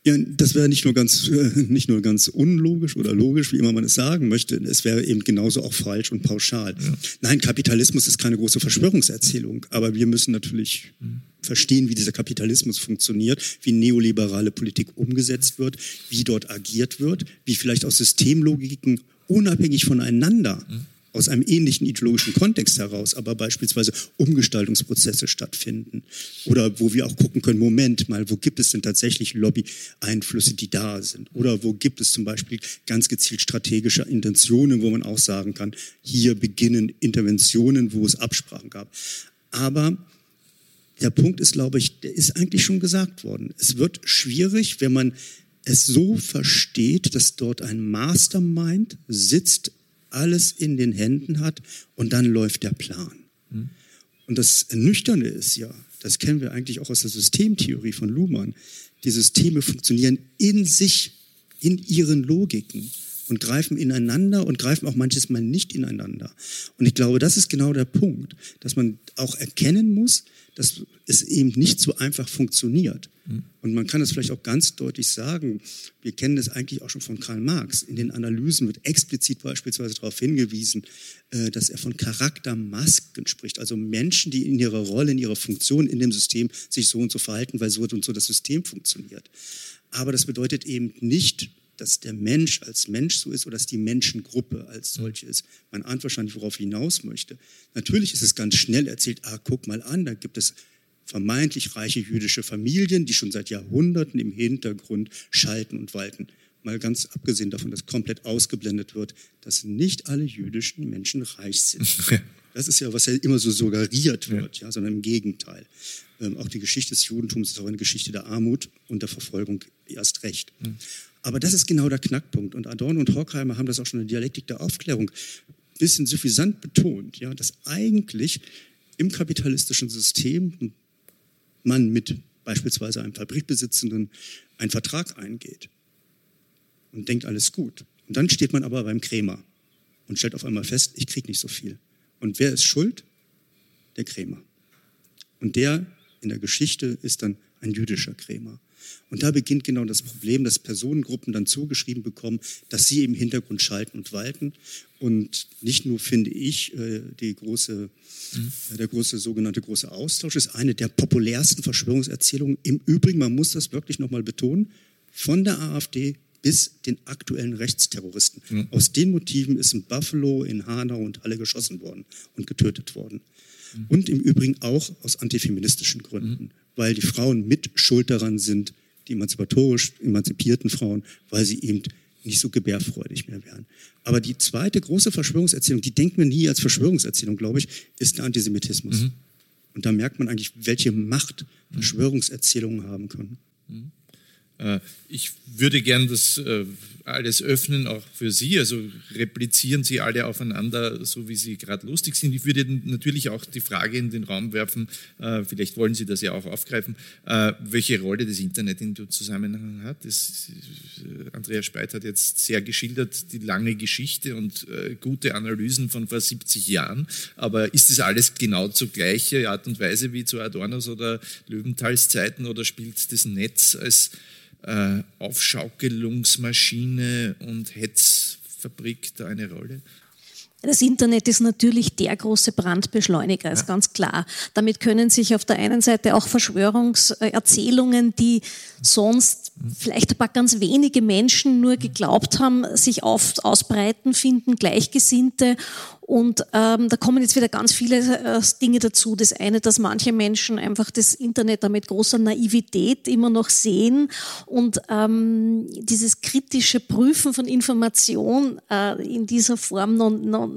Ja, das wäre nicht nur ganz <laughs> nicht nur ganz unlogisch oder logisch, wie immer man es sagen möchte. Es wäre eben genauso auch falsch und pauschal. Ja. Nein, Kapitalismus ist keine große Verschwörungserzählung, aber wir müssen natürlich mhm. Verstehen, wie dieser Kapitalismus funktioniert, wie neoliberale Politik umgesetzt wird, wie dort agiert wird, wie vielleicht aus Systemlogiken unabhängig voneinander mhm aus einem ähnlichen ideologischen Kontext heraus, aber beispielsweise Umgestaltungsprozesse stattfinden. Oder wo wir auch gucken können, Moment mal, wo gibt es denn tatsächlich Lobby-Einflüsse, die da sind? Oder wo gibt es zum Beispiel ganz gezielt strategische Intentionen, wo man auch sagen kann, hier beginnen Interventionen, wo es Absprachen gab. Aber der Punkt ist, glaube ich, der ist eigentlich schon gesagt worden. Es wird schwierig, wenn man es so versteht, dass dort ein Mastermind sitzt alles in den Händen hat und dann läuft der Plan. Mhm. Und das Nüchterne ist ja, das kennen wir eigentlich auch aus der Systemtheorie von Luhmann, die Systeme funktionieren in sich, in ihren Logiken und greifen ineinander und greifen auch manches Mal nicht ineinander. Und ich glaube, das ist genau der Punkt, dass man auch erkennen muss, dass es eben nicht so einfach funktioniert. Mhm. Und man kann es vielleicht auch ganz deutlich sagen, wir kennen das eigentlich auch schon von Karl Marx. In den Analysen wird explizit beispielsweise darauf hingewiesen, äh, dass er von Charaktermasken spricht, also Menschen, die in ihrer Rolle, in ihrer Funktion in dem System sich so und so verhalten, weil so und so das System funktioniert. Aber das bedeutet eben nicht, dass der Mensch als Mensch so ist oder dass die Menschengruppe als solche ist. Man ahnt wahrscheinlich, worauf ich hinaus möchte. Natürlich ist es ganz schnell erzählt, ah, guck mal an, da gibt es vermeintlich reiche jüdische Familien, die schon seit Jahrhunderten im Hintergrund schalten und walten. Mal ganz abgesehen davon, dass komplett ausgeblendet wird, dass nicht alle jüdischen Menschen reich sind. <laughs> Das ist ja, was ja immer so suggeriert wird, ja, sondern im Gegenteil. Ähm, auch die Geschichte des Judentums ist auch eine Geschichte der Armut und der Verfolgung erst recht. Aber das ist genau der Knackpunkt. Und Adorno und Horkheimer haben das auch schon in der Dialektik der Aufklärung ein bisschen suffisant betont, ja, dass eigentlich im kapitalistischen System man mit beispielsweise einem Fabrikbesitzenden einen Vertrag eingeht und denkt, alles gut. Und dann steht man aber beim Krämer und stellt auf einmal fest, ich kriege nicht so viel. Und wer ist schuld? Der Krämer. Und der in der Geschichte ist dann ein jüdischer Krämer. Und da beginnt genau das Problem, dass Personengruppen dann zugeschrieben bekommen, dass sie im Hintergrund schalten und walten. Und nicht nur finde ich, äh, die große, mhm. der große sogenannte große Austausch ist eine der populärsten Verschwörungserzählungen. Im Übrigen, man muss das wirklich nochmal betonen, von der AfD bis den aktuellen Rechtsterroristen. Mhm. Aus den Motiven ist in Buffalo, in Hanau und Halle geschossen worden und getötet worden. Mhm. Und im Übrigen auch aus antifeministischen Gründen, mhm. Weil die Frauen mit schuld daran sind, die emanzipatorisch emanzipierten Frauen, weil sie eben nicht so gebärfreudig mehr wären. Aber die zweite große Verschwörungserzählung, die denken wir nie als Verschwörungserzählung, glaube ich, ist der Antisemitismus. Mhm. Und da merkt man eigentlich, welche Macht Verschwörungserzählungen haben können. Mhm.
Äh, ich würde gern das äh, alles öffnen, auch für Sie. Also replizieren Sie alle aufeinander, so wie Sie gerade lustig sind. Ich würde natürlich auch die Frage in den Raum werfen, äh, vielleicht wollen Sie das ja auch aufgreifen, welche Rolle das Internet in dem Zusammenhang hat. Das, Andreas Speit hat jetzt sehr geschildert die lange Geschichte und gute Analysen von vor 70 Jahren. Aber ist das alles genau zur gleichen Art und Weise wie zu Adornos oder Löwenthal's Zeiten oder spielt das Netz als äh, Aufschaukelungsmaschine und Hetzfabrik da eine Rolle?
Das Internet ist natürlich der große Brandbeschleuniger, ist ja. ganz klar. Damit können sich auf der einen Seite auch Verschwörungserzählungen, die sonst vielleicht ein paar ganz wenige Menschen nur geglaubt haben, sich auf, ausbreiten, finden Gleichgesinnte und ähm, da kommen jetzt wieder ganz viele äh, Dinge dazu. Das eine, dass manche Menschen einfach das Internet da mit großer Naivität immer noch sehen und ähm, dieses kritische Prüfen von Information äh, in dieser Form noch, noch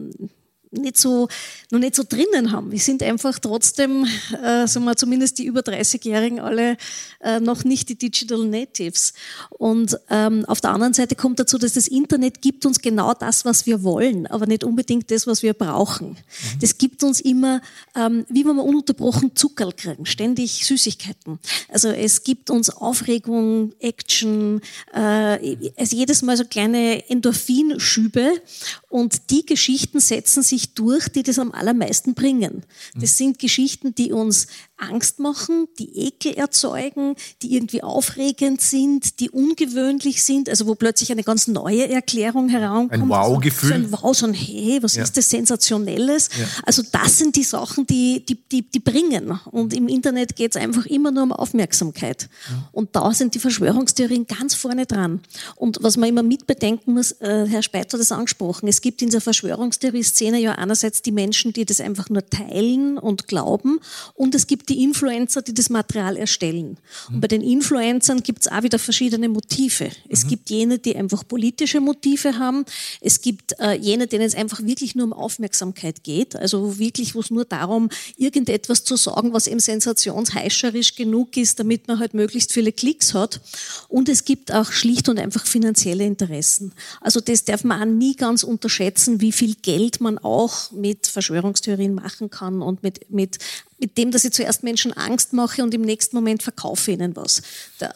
nicht so, noch nicht so drinnen haben. Wir sind einfach trotzdem, äh, sagen wir zumindest die über 30-Jährigen alle äh, noch nicht die Digital Natives. Und ähm, auf der anderen Seite kommt dazu, dass das Internet gibt uns genau das, was wir wollen, aber nicht unbedingt das, was wir brauchen. Mhm. Das gibt uns immer, ähm, wie wenn wir ununterbrochen Zuckerl kriegen, ständig Süßigkeiten. Also es gibt uns Aufregung, Action, äh, es jedes Mal so kleine Endorphinschübe und die Geschichten setzen sich sich durch, die das am allermeisten bringen. Das sind Geschichten, die uns Angst machen, die Ekel erzeugen, die irgendwie aufregend sind, die ungewöhnlich sind, also wo plötzlich eine ganz neue Erklärung herankommt.
Ein Wow-Gefühl.
So ein Wow, so ein Hey, was ja. ist das Sensationelles? Ja. Also das sind die Sachen, die, die, die, die bringen. Und im Internet geht es einfach immer nur um Aufmerksamkeit. Ja. Und da sind die Verschwörungstheorien ganz vorne dran. Und was man immer mitbedenken muss, äh, Herr Speit hat das angesprochen, es gibt in der Verschwörungstheorie-Szene ja einerseits die Menschen, die das einfach nur teilen und glauben und es gibt die Influencer, die das Material erstellen. Und bei den Influencern gibt es auch wieder verschiedene Motive. Es mhm. gibt jene, die einfach politische Motive haben. Es gibt äh, jene, denen es einfach wirklich nur um Aufmerksamkeit geht. Also wirklich, wo es nur darum, irgendetwas zu sagen, was eben sensationsheischerisch genug ist, damit man halt möglichst viele Klicks hat. Und es gibt auch schlicht und einfach finanzielle Interessen. Also das darf man auch nie ganz unterschätzen, wie viel Geld man auch mit Verschwörungstheorien machen kann und mit, mit mit dem, dass ich zuerst Menschen Angst mache und im nächsten Moment verkaufe ihnen was.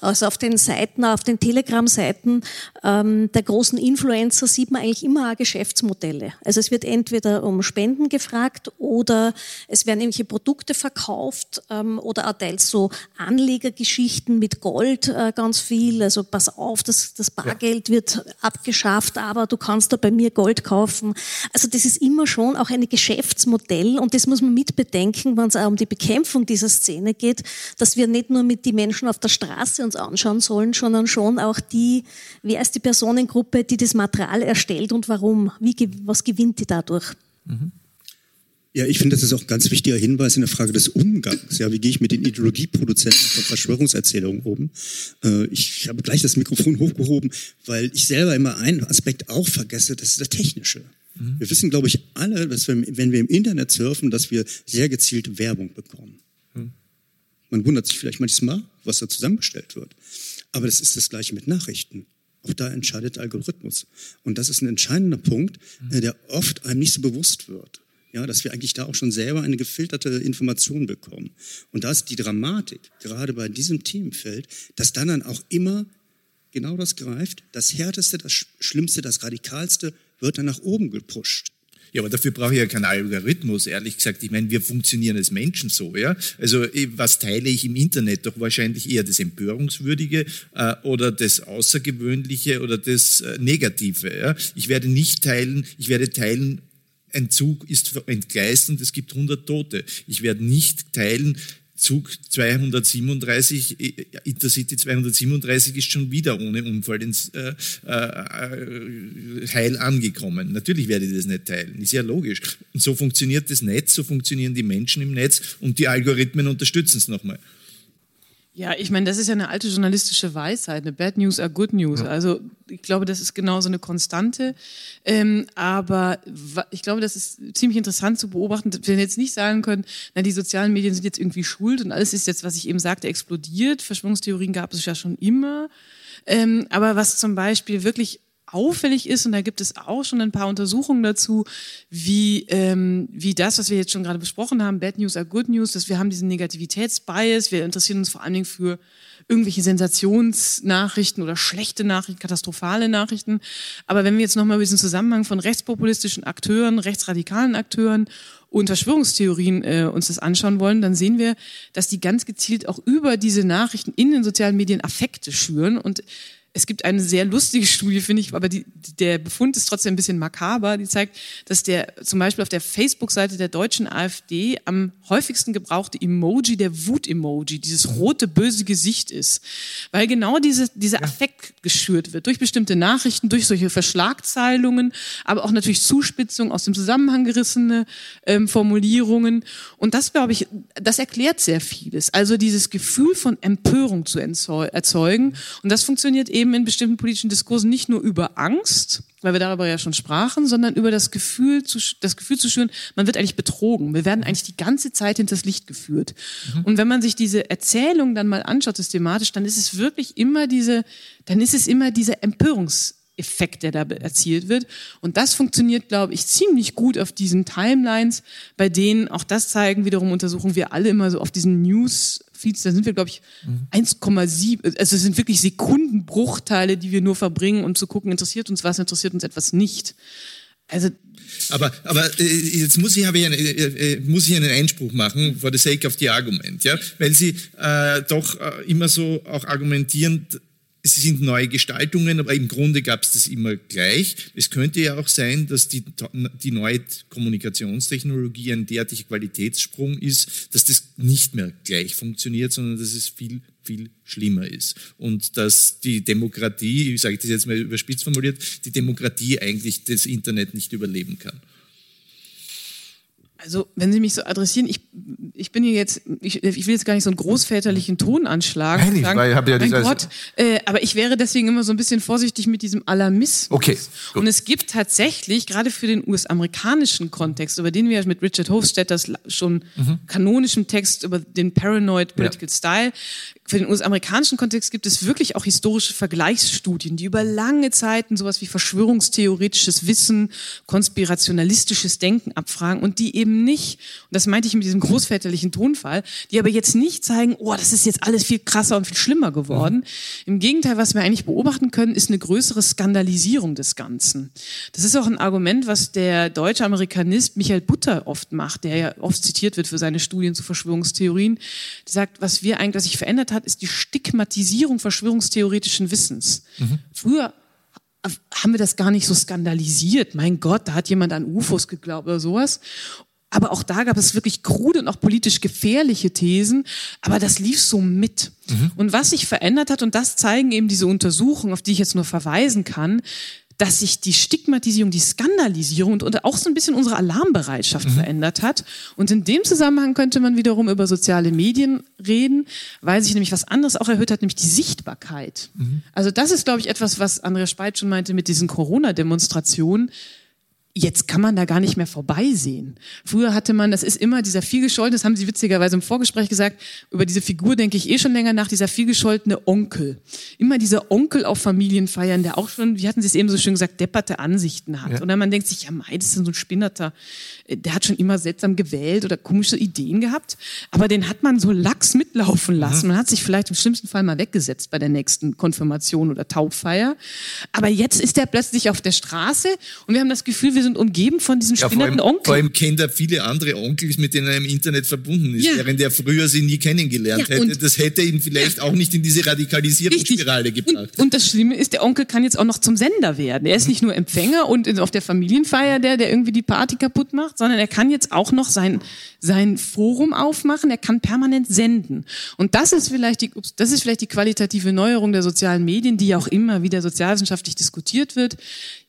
Also auf den Seiten, auf den Telegram-Seiten ähm, der großen Influencer sieht man eigentlich immer auch Geschäftsmodelle. Also es wird entweder um Spenden gefragt oder es werden irgendwelche Produkte verkauft ähm, oder auch teils so Anlegergeschichten mit Gold äh, ganz viel. Also pass auf, das, das Bargeld wird abgeschafft, aber du kannst da bei mir Gold kaufen. Also das ist immer schon auch ein Geschäftsmodell und das muss man mitbedenken, wenn es auch um die Bekämpfung dieser Szene geht, dass wir nicht nur mit die Menschen auf der Straße uns anschauen sollen, sondern schon auch die, wer ist die Personengruppe, die das Material erstellt und warum? Wie, was gewinnt die dadurch? Mhm.
Ja, ich finde, das ist auch ein ganz wichtiger Hinweis in der Frage des Umgangs. Ja, wie gehe ich mit den Ideologieproduzenten von Verschwörungserzählungen um? Äh, ich habe gleich das Mikrofon hochgehoben, weil ich selber immer einen Aspekt auch vergesse, das ist der technische. Mhm. Wir wissen, glaube ich, alle, dass wir, wenn wir im Internet surfen, dass wir sehr gezielt Werbung bekommen. Mhm. Man wundert sich vielleicht manchmal, was da zusammengestellt wird. Aber das ist das Gleiche mit Nachrichten. Auch da entscheidet der Algorithmus. Und das ist ein entscheidender Punkt, mhm. der oft einem nicht so bewusst wird. Ja, dass wir eigentlich da auch schon selber eine gefilterte Information bekommen. Und da ist die Dramatik, gerade bei diesem Themenfeld, dass dann dann auch immer genau das greift. Das Härteste, das Schlimmste, das Radikalste wird dann nach oben gepusht.
Ja, aber dafür brauche ich ja keinen Algorithmus, ehrlich gesagt. Ich meine, wir funktionieren als Menschen so, ja. Also was teile ich im Internet? Doch wahrscheinlich eher das Empörungswürdige äh, oder das Außergewöhnliche oder das äh, Negative. Ja? Ich werde nicht teilen, ich werde teilen, ein Zug ist entgleist und es gibt 100 Tote. Ich werde nicht teilen, Zug 237, äh, Intercity 237 ist schon wieder ohne Unfall ins äh, äh, Heil angekommen. Natürlich werde ich das nicht teilen, ist ja logisch. Und so funktioniert das Netz, so funktionieren die Menschen im Netz und die Algorithmen unterstützen es nochmal.
Ja, ich meine, das ist ja eine alte journalistische Weisheit, eine Bad News are good news. Ja. Also ich glaube, das ist genau so eine Konstante. Ähm, aber ich glaube, das ist ziemlich interessant zu beobachten, dass wir jetzt nicht sagen können, na, die sozialen Medien sind jetzt irgendwie schuld und alles ist jetzt, was ich eben sagte, explodiert. Verschwörungstheorien gab es ja schon immer. Ähm, aber was zum Beispiel wirklich auffällig ist, und da gibt es auch schon ein paar Untersuchungen dazu, wie, ähm, wie das, was wir jetzt schon gerade besprochen haben, Bad News are Good News, dass wir haben diesen Negativitätsbias, wir interessieren uns vor allen Dingen für irgendwelche Sensationsnachrichten oder schlechte Nachrichten, katastrophale Nachrichten. Aber wenn wir jetzt nochmal über diesen Zusammenhang von rechtspopulistischen Akteuren, rechtsradikalen Akteuren und Verschwörungstheorien äh, uns das anschauen wollen, dann sehen wir, dass die ganz gezielt auch über diese Nachrichten in den sozialen Medien Affekte schüren und es gibt eine sehr lustige Studie, finde ich, aber die, der Befund ist trotzdem ein bisschen makaber. Die zeigt, dass der zum Beispiel auf der Facebook-Seite der deutschen AfD am häufigsten gebrauchte Emoji der Wut-Emoji, dieses rote böse Gesicht ist, weil genau diese, dieser ja. Affekt geschürt wird durch bestimmte Nachrichten, durch solche Verschlagzeilungen, aber auch natürlich Zuspitzungen aus dem Zusammenhang gerissene ähm, Formulierungen. Und das, glaube ich, das erklärt sehr vieles. Also dieses Gefühl von Empörung zu erzeugen. Und das funktioniert eben eben in bestimmten politischen Diskursen nicht nur über Angst, weil wir darüber ja schon sprachen, sondern über das Gefühl zu, das Gefühl zu schüren, man wird eigentlich betrogen. Wir werden eigentlich die ganze Zeit hinters Licht geführt. Mhm. Und wenn man sich diese Erzählung dann mal anschaut, systematisch, dann ist es wirklich immer diese, dann ist es immer dieser Empörungs Effekt, der da erzielt wird. Und das funktioniert, glaube ich, ziemlich gut auf diesen Timelines, bei denen, auch das zeigen wiederum Untersuchungen, wir alle immer so auf diesen News-Feeds, da sind wir, glaube ich, mhm. 1,7, also es sind wirklich Sekundenbruchteile, die wir nur verbringen, um zu gucken, interessiert uns was, interessiert uns etwas nicht.
Also aber, aber äh, jetzt muss ich, ich, äh, äh, muss ich einen Einspruch machen for the sake of the argument, ja, weil Sie äh, doch äh, immer so auch argumentieren, es sind neue Gestaltungen, aber im Grunde gab es das immer gleich. Es könnte ja auch sein, dass die, die neue Kommunikationstechnologie ein derartiger Qualitätssprung ist, dass das nicht mehr gleich funktioniert, sondern dass es viel, viel schlimmer ist. Und dass die Demokratie, ich sage das jetzt mal überspitzt formuliert, die Demokratie eigentlich das Internet nicht überleben kann.
Also, wenn Sie mich so adressieren, ich, ich bin hier jetzt, ich, ich will jetzt gar nicht so einen großväterlichen Ton anschlagen.
Nein, ich sagen, weil, hab ja
mein Gott, äh, aber ich wäre deswegen immer so ein bisschen vorsichtig mit diesem Alarmismus.
Okay.
Gut. Und es gibt tatsächlich, gerade für den US-amerikanischen Kontext, über den wir mit Richard Hofstetters schon mhm. kanonischen Text über den Paranoid Political ja. Style, für den US-amerikanischen Kontext gibt es wirklich auch historische Vergleichsstudien, die über lange Zeiten sowas wie verschwörungstheoretisches Wissen, konspirationalistisches Denken abfragen und die eben nicht, und das meinte ich mit diesem großväterlichen Tonfall, die aber jetzt nicht zeigen, oh, das ist jetzt alles viel krasser und viel schlimmer geworden. Mhm. Im Gegenteil, was wir eigentlich beobachten können, ist eine größere Skandalisierung des Ganzen. Das ist auch ein Argument, was der deutsche Amerikanist Michael Butter oft macht, der ja oft zitiert wird für seine Studien zu Verschwörungstheorien. Der sagt, was wir eigentlich, was sich verändert hat, ist die Stigmatisierung verschwörungstheoretischen Wissens. Mhm. Früher haben wir das gar nicht so skandalisiert. Mein Gott, da hat jemand an UFOs geglaubt oder sowas. Aber auch da gab es wirklich krude und auch politisch gefährliche Thesen. Aber das lief so mit. Mhm. Und was sich verändert hat, und das zeigen eben diese Untersuchungen, auf die ich jetzt nur verweisen kann, dass sich die Stigmatisierung, die Skandalisierung und auch so ein bisschen unsere Alarmbereitschaft mhm. verändert hat. Und in dem Zusammenhang könnte man wiederum über soziale Medien reden, weil sich nämlich was anderes auch erhöht hat, nämlich die Sichtbarkeit. Mhm. Also das ist, glaube ich, etwas, was Andrea Speit schon meinte mit diesen Corona-Demonstrationen Jetzt kann man da gar nicht mehr vorbeisehen. Früher hatte man, das ist immer dieser vielgescholtene, das haben Sie witzigerweise im Vorgespräch gesagt, über diese Figur denke ich eh schon länger nach, dieser vielgescholtene Onkel. Immer dieser Onkel auf Familienfeiern, der auch schon, wie hatten Sie es eben so schön gesagt, depperte Ansichten hat. Ja. Und dann man denkt sich, ja, mei, das ist so ein Spinnerter. Äh, der hat schon immer seltsam gewählt oder komische Ideen gehabt. Aber den hat man so lax mitlaufen lassen. Mhm. Man hat sich vielleicht im schlimmsten Fall mal weggesetzt bei der nächsten Konfirmation oder Taubfeier. Aber jetzt ist er plötzlich auf der Straße und wir haben das Gefühl, wir sind umgeben von diesen
Ja, allem,
Onkeln.
vor allem kennt er viele andere Onkels, mit denen er im Internet verbunden ist,
Ja.
während er früher sie nie kennengelernt
Ja,
hätte. Das hätte ihn vielleicht auch nicht in diese Radikalisierungsspirale gebracht.
Und, und das Schlimme ist, der Onkel kann jetzt auch noch zum Sender werden. Er ist nicht nur Empfänger und auf der Familienfeier der, der irgendwie die Party kaputt macht, sondern er kann jetzt auch noch sein, sein Forum aufmachen. Er kann permanent senden. Und das ist vielleicht die, das ist vielleicht die qualitative Neuerung der sozialen Medien, die auch immer wieder sozialwissenschaftlich diskutiert wird.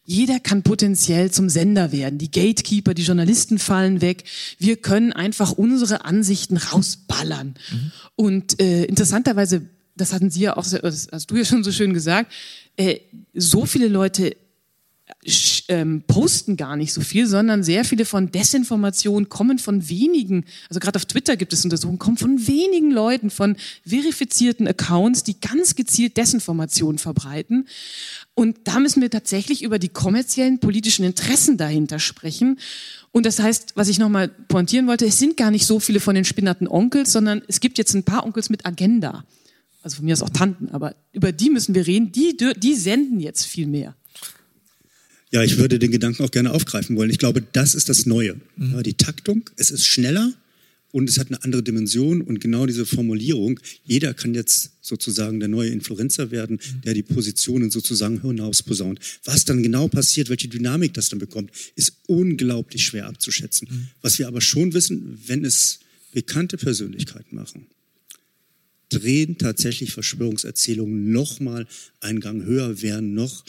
Jeder kann potenziell zum Sender werden. Die Gatekeeper, die Journalisten fallen weg. Wir können einfach unsere Ansichten rausballern. Und äh, interessanterweise, das hatten Sie ja auch, das hast du ja schon so schön gesagt, äh, so viele Leute ähm, posten gar nicht so viel, sondern sehr viele von Desinformation kommen von wenigen, also gerade auf Twitter gibt es Untersuchungen, kommen von wenigen Leuten, von verifizierten Accounts, die ganz gezielt Desinformation verbreiten. Und da müssen wir tatsächlich über die kommerziellen politischen Interessen dahinter sprechen. Und das heißt, was ich nochmal pointieren wollte, es sind gar nicht so viele von den spinnerten Onkels, sondern es gibt jetzt ein paar Onkels mit Agenda. Also von mir aus auch Tanten, aber über die müssen wir reden. Die, die senden jetzt viel mehr.
Ja, ich würde den Gedanken auch gerne aufgreifen wollen. Ich glaube, das ist das Neue. Ja, die Taktung, es ist schneller und es hat eine andere Dimension und genau diese Formulierung, jeder kann jetzt sozusagen der neue Influencer werden, der die Positionen sozusagen hinaus posaunt. Was dann genau passiert, welche Dynamik das dann bekommt, ist unglaublich schwer abzuschätzen. Was wir aber schon wissen, wenn es bekannte Persönlichkeiten machen, drehen tatsächlich Verschwörungserzählungen nochmal einen Gang höher, werden noch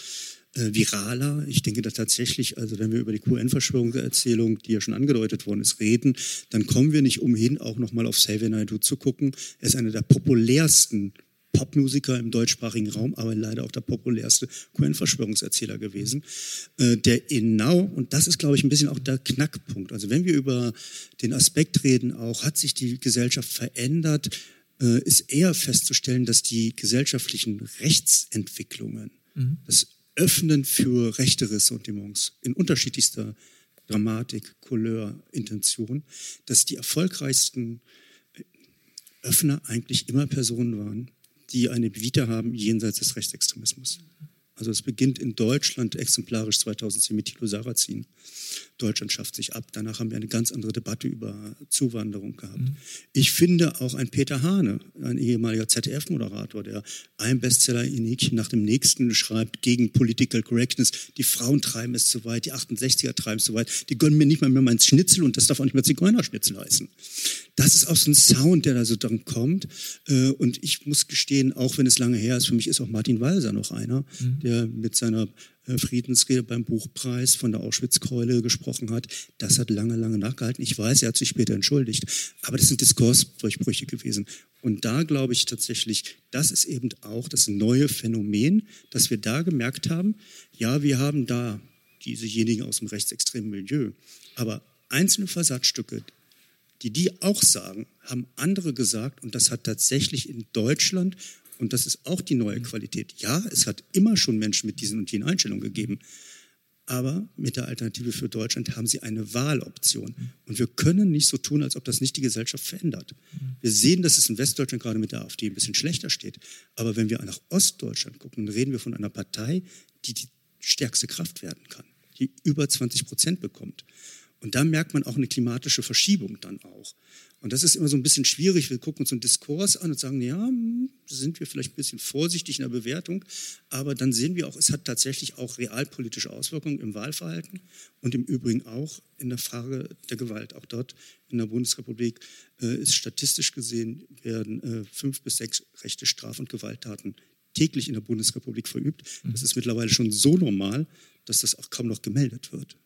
viraler. Ich denke da tatsächlich, also wenn wir über die QN-Verschwörungserzählung, die ja schon angedeutet worden ist, reden, dann kommen wir nicht umhin, auch nochmal auf Xavier Naidoo zu gucken. Er ist einer der populärsten Popmusiker im deutschsprachigen Raum, aber leider auch der populärste QN-Verschwörungserzähler gewesen, äh, der genau, und das ist, glaube ich, ein bisschen auch der Knackpunkt. Also wenn wir über den Aspekt reden, auch hat sich die Gesellschaft verändert, äh, ist eher festzustellen, dass die gesellschaftlichen Rechtsentwicklungen, das Öffnen für rechte Ressentiments in unterschiedlichster Dramatik, Couleur, Intention, dass die erfolgreichsten Öffner eigentlich immer Personen waren, die eine Vita haben jenseits des Rechtsextremismus. Also es beginnt in Deutschland exemplarisch 2010 mit Thilo Sarrazin. Deutschland schafft sich ab. Danach haben wir eine ganz andere Debatte über Zuwanderung gehabt. Ich finde auch ein Peter Hane, ein ehemaliger ZDF-Moderator, der ein Bestseller in Häkchen nach dem nächsten schreibt gegen Political Correctness. Die Frauen treiben es zu weit, die 68er treiben es zu weit. Die gönnen mir nicht mal mehr mein Schnitzel und das darf auch nicht mehr Zigeunerschnitzel heißen. Das ist auch so ein Sound, der da so dran kommt. Äh, Und ich muss gestehen, auch wenn es lange her ist, für mich ist auch Martin Walser noch einer, der mit seiner äh, Friedensrede beim Buchpreis von der Auschwitzkeule gesprochen hat. Das hat lange, lange nachgehalten. Ich weiß, er hat sich später entschuldigt. Aber das sind Diskursdurchbrüche gewesen. Und da glaube ich tatsächlich, das ist eben auch das neue Phänomen, dass wir da gemerkt haben, ja, wir haben da diesejenigen aus dem rechtsextremen Milieu. Aber einzelne Versatzstücke, die die auch sagen, haben andere gesagt und das hat tatsächlich in Deutschland und das ist auch die neue Qualität. Ja, es hat immer schon Menschen mit diesen und jenen Einstellungen gegeben, aber mit der Alternative für Deutschland haben sie eine Wahloption und wir können nicht so tun, als ob das nicht die Gesellschaft verändert. Wir sehen, dass es in Westdeutschland gerade mit der AfD ein bisschen schlechter steht, aber wenn wir nach Ostdeutschland gucken, dann reden wir von einer Partei, die die stärkste Kraft werden kann, die über 20 Prozent bekommt. Und da merkt man auch eine klimatische Verschiebung dann auch. Und das ist immer so ein bisschen schwierig. Wir gucken uns einen Diskurs an und sagen, ja, sind wir vielleicht ein bisschen vorsichtig in der Bewertung. Aber dann sehen wir auch, es hat tatsächlich auch realpolitische Auswirkungen im Wahlverhalten und im Übrigen auch in der Frage der Gewalt. Auch dort in der Bundesrepublik äh, ist statistisch gesehen, werden äh, fünf bis sechs rechte Straf- und Gewalttaten täglich in der Bundesrepublik verübt. Das ist mittlerweile schon so normal, dass das auch kaum noch gemeldet wird.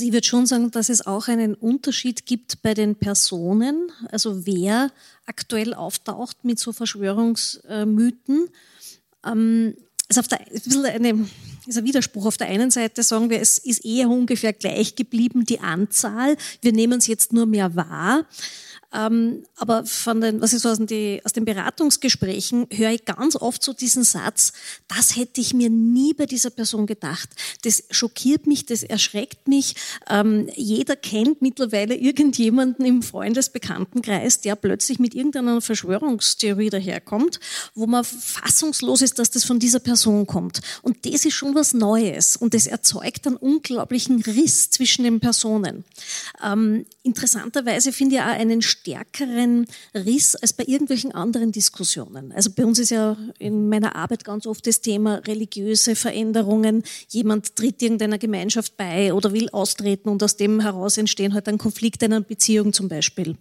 Also ich würde schon sagen, dass es auch einen Unterschied gibt bei den Personen, also wer aktuell auftaucht mit so Verschwörungsmythen. Ähm, ist, auf der, eine, ist ein Widerspruch. Auf der einen Seite sagen wir, es ist eher ungefähr gleich geblieben, die Anzahl. Wir nehmen es jetzt nur mehr wahr. Ähm, aber von den, was ich so aus, den, aus den Beratungsgesprächen höre ich ganz oft so diesen Satz, das hätte ich mir nie bei dieser Person gedacht. Das schockiert mich, das erschreckt mich. Ähm, jeder kennt mittlerweile irgendjemanden im Freundesbekanntenkreis, der plötzlich mit irgendeiner Verschwörungstheorie daherkommt, wo man fassungslos ist, dass das von dieser Person kommt. Und das ist schon was Neues und das erzeugt einen unglaublichen Riss zwischen den Personen. Ähm, interessanterweise finde ich auch einen stärkeren Riss als bei irgendwelchen anderen Diskussionen. Also bei uns ist ja in meiner Arbeit ganz oft das Thema religiöse Veränderungen. Jemand tritt irgendeiner Gemeinschaft bei oder will austreten und aus dem heraus entstehen halt ein Konflikt in einer Beziehung zum Beispiel.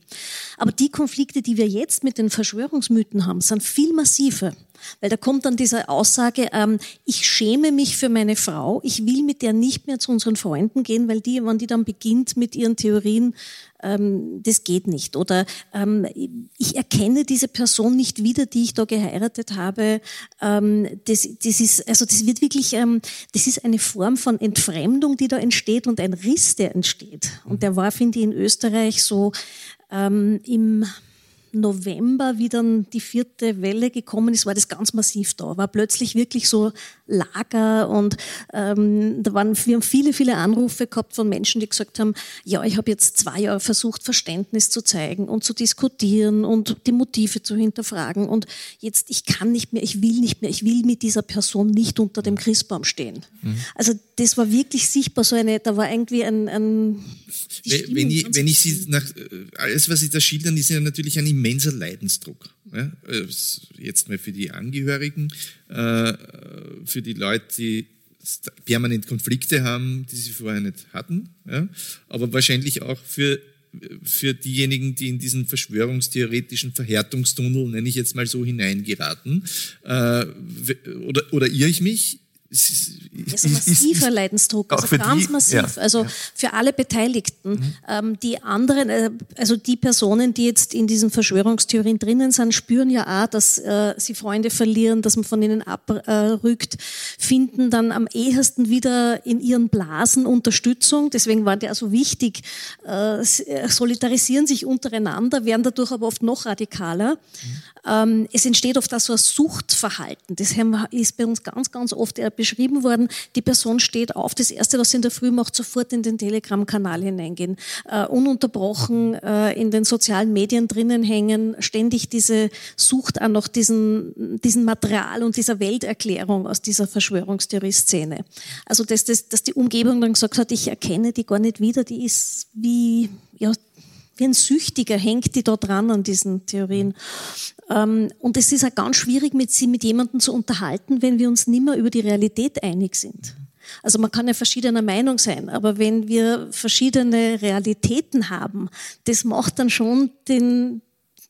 Aber die Konflikte, die wir jetzt mit den Verschwörungsmythen haben, sind viel massiver. Weil da kommt dann diese Aussage, ähm, ich schäme mich für meine Frau, ich will mit der nicht mehr zu unseren Freunden gehen, weil die, wenn die dann beginnt mit ihren Theorien, ähm, das geht nicht. Oder ähm, ich erkenne diese Person nicht wieder, die ich da geheiratet habe. Ähm, das, das ist, also das wird wirklich, ähm, das ist eine Form von Entfremdung, die da entsteht und ein Riss, der entsteht. Und der war, finde ich, in Österreich so ähm, im November, wie dann die vierte Welle gekommen ist, war das ganz massiv da. War plötzlich wirklich so Lager und ähm, da waren wir haben viele, viele Anrufe gehabt von Menschen, die gesagt haben, ja, ich habe jetzt zwei Jahre versucht, Verständnis zu zeigen und zu diskutieren und die Motive zu hinterfragen und jetzt, ich kann nicht mehr, ich will nicht mehr, ich will mit dieser Person nicht unter dem Christbaum stehen. Mhm. Also das war wirklich sichtbar so eine, da war irgendwie ein... ein
wenn, ich, wenn ich Sie nach, äh, alles, was Sie da schildern, ist ja natürlich ein immenser Leidensdruck. Ja? Jetzt mal für die Angehörigen, äh, für die Leute, die permanent Konflikte haben, die sie vorher nicht hatten, ja? aber wahrscheinlich auch für für diejenigen, die in diesen verschwörungstheoretischen Verhärtungstunnel, nenne ich jetzt mal so, hineingeraten. Äh, oder, oder irre ich mich?
Ist ein massiver Leidensdruck, also ganz die, massiv, ja. also für alle Beteiligten. Mhm. Ähm, die anderen, äh, also die Personen, die jetzt in diesen Verschwörungstheorien drinnen sind, spüren ja auch, dass äh, sie Freunde verlieren, dass man von ihnen abrückt, finden dann am ehesten wieder in ihren Blasen Unterstützung. Deswegen war der so wichtig, äh, solidarisieren sich untereinander, werden dadurch aber oft noch radikaler. Mhm. Ähm, es entsteht oft auch so ein Suchtverhalten. Das ist bei uns ganz, ganz oft beschrieben worden, die Person steht auf, das Erste, was sie in der Früh macht, sofort in den Telegram-Kanal hineingehen, äh, ununterbrochen äh, in den sozialen Medien drinnen hängen, ständig diese Sucht an nach diesen, diesen Material und dieser Welterklärung aus dieser Verschwörungstheorie-Szene. Also, dass, dass, dass die Umgebung dann gesagt hat, ich erkenne die gar nicht wieder, die ist wie, ja, wie ein Süchtiger hängt die da dran an diesen Theorien. Ähm, und es ist auch ganz schwierig, mit sie mit jemandem zu unterhalten, wenn wir uns nicht mehr über die Realität einig sind. Also man kann ja verschiedener Meinung sein, aber wenn wir verschiedene Realitäten haben, das macht dann schon den,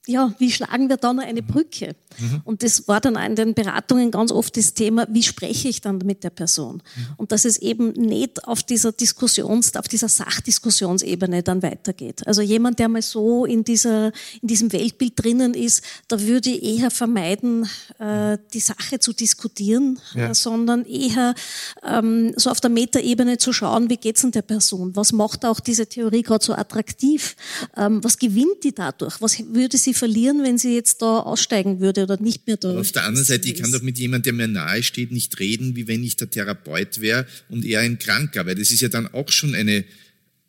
ja, wie schlagen wir da noch eine Brücke? Mhm. Und das war dann in den Beratungen ganz oft das Thema, wie spreche ich dann mit der Person? Mhm. Und dass es eben nicht auf dieser Diskussions-, auf dieser Sachdiskussionsebene dann weitergeht. Also jemand, der mal so in dieser, in diesem Weltbild drinnen ist, da würde ich eher vermeiden, äh, die Sache zu diskutieren, ja. äh, sondern eher ähm, so auf der Metaebene zu schauen, wie geht's denn der Person? Was macht auch diese Theorie gerade so attraktiv? Ähm, was gewinnt die dadurch? Was würde sie verlieren, wenn sie jetzt da aussteigen würde oder nicht mehr da.
Aber auf der anderen Seite, ich kann doch mit jemandem, der mir nahe steht, nicht reden, wie wenn ich der Therapeut wäre und er ein Kranker, weil das ist ja dann auch schon eine,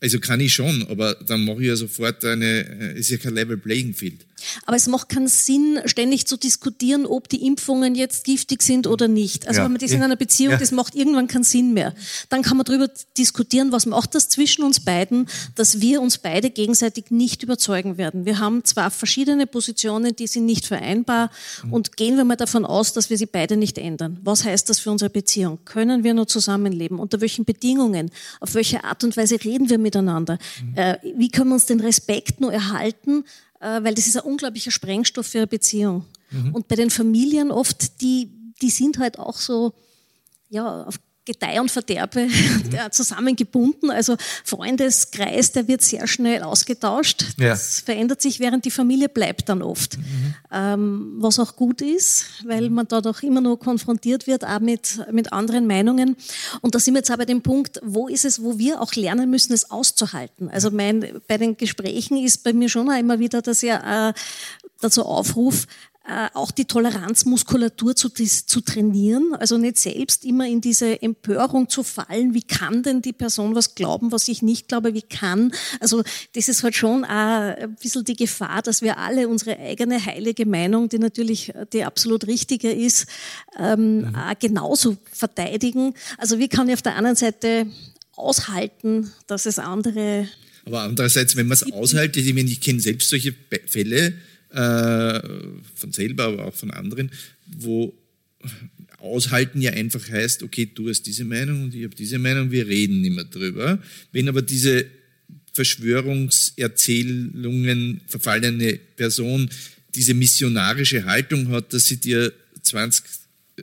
also kann ich schon, aber dann mache ich ja sofort eine, äh, ist ja kein Level Playing Field.
Aber es macht keinen Sinn, ständig zu diskutieren, ob die Impfungen jetzt giftig sind oder nicht. Also ja. wenn man das in einer Beziehung, ja. das macht irgendwann keinen Sinn mehr. Dann kann man darüber diskutieren, was macht das zwischen uns beiden, dass wir uns beide gegenseitig nicht überzeugen werden. Wir haben zwar verschiedene Positionen, die sind nicht vereinbar mhm. und gehen wir mal davon aus, dass wir sie beide nicht ändern. Was heißt das für unsere Beziehung? Können wir nur zusammenleben? Unter welchen Bedingungen? Auf welche Art und Weise reden wir miteinander? Mhm. Äh, wie können wir uns den Respekt nur erhalten? Äh, weil das ist ein unglaublicher Sprengstoff für eine Beziehung. Mhm. Und bei den Familien oft, die, die sind halt auch so, ja, auf Gedeih und Verderbe <laughs> zusammengebunden. Also Freundeskreis, der wird sehr schnell ausgetauscht.
Ja.
Das verändert sich, während die Familie bleibt dann oft.
Mhm.
Ähm, was auch gut ist, weil man da doch immer noch konfrontiert wird, auch mit, mit anderen Meinungen. Und da sind wir jetzt auch bei dem Punkt, wo ist es, wo wir auch lernen müssen, es auszuhalten. Also mein, bei den Gesprächen ist bei mir schon auch immer wieder, dass ich äh, dazu aufrufe, auch die Toleranzmuskulatur zu, zu trainieren, also nicht selbst immer in diese Empörung zu fallen, wie kann denn die Person was glauben, was ich nicht glaube, wie kann. Also das ist halt schon auch ein bisschen die Gefahr, dass wir alle unsere eigene heilige Meinung, die natürlich die absolut richtige ist, ähm, mhm. genauso verteidigen. Also wie kann ich auf der anderen Seite aushalten, dass es andere
aber andererseits, wenn man es aushält, ich, ich kenne selbst solche Fälle, äh, von selber, aber auch von anderen, wo aushalten ja einfach heißt, okay, du hast diese Meinung und ich habe diese Meinung, wir reden nicht mehr drüber. Wenn aber diese Verschwörungserzählungen verfallene Person diese missionarische Haltung hat, dass sie dir 20 äh,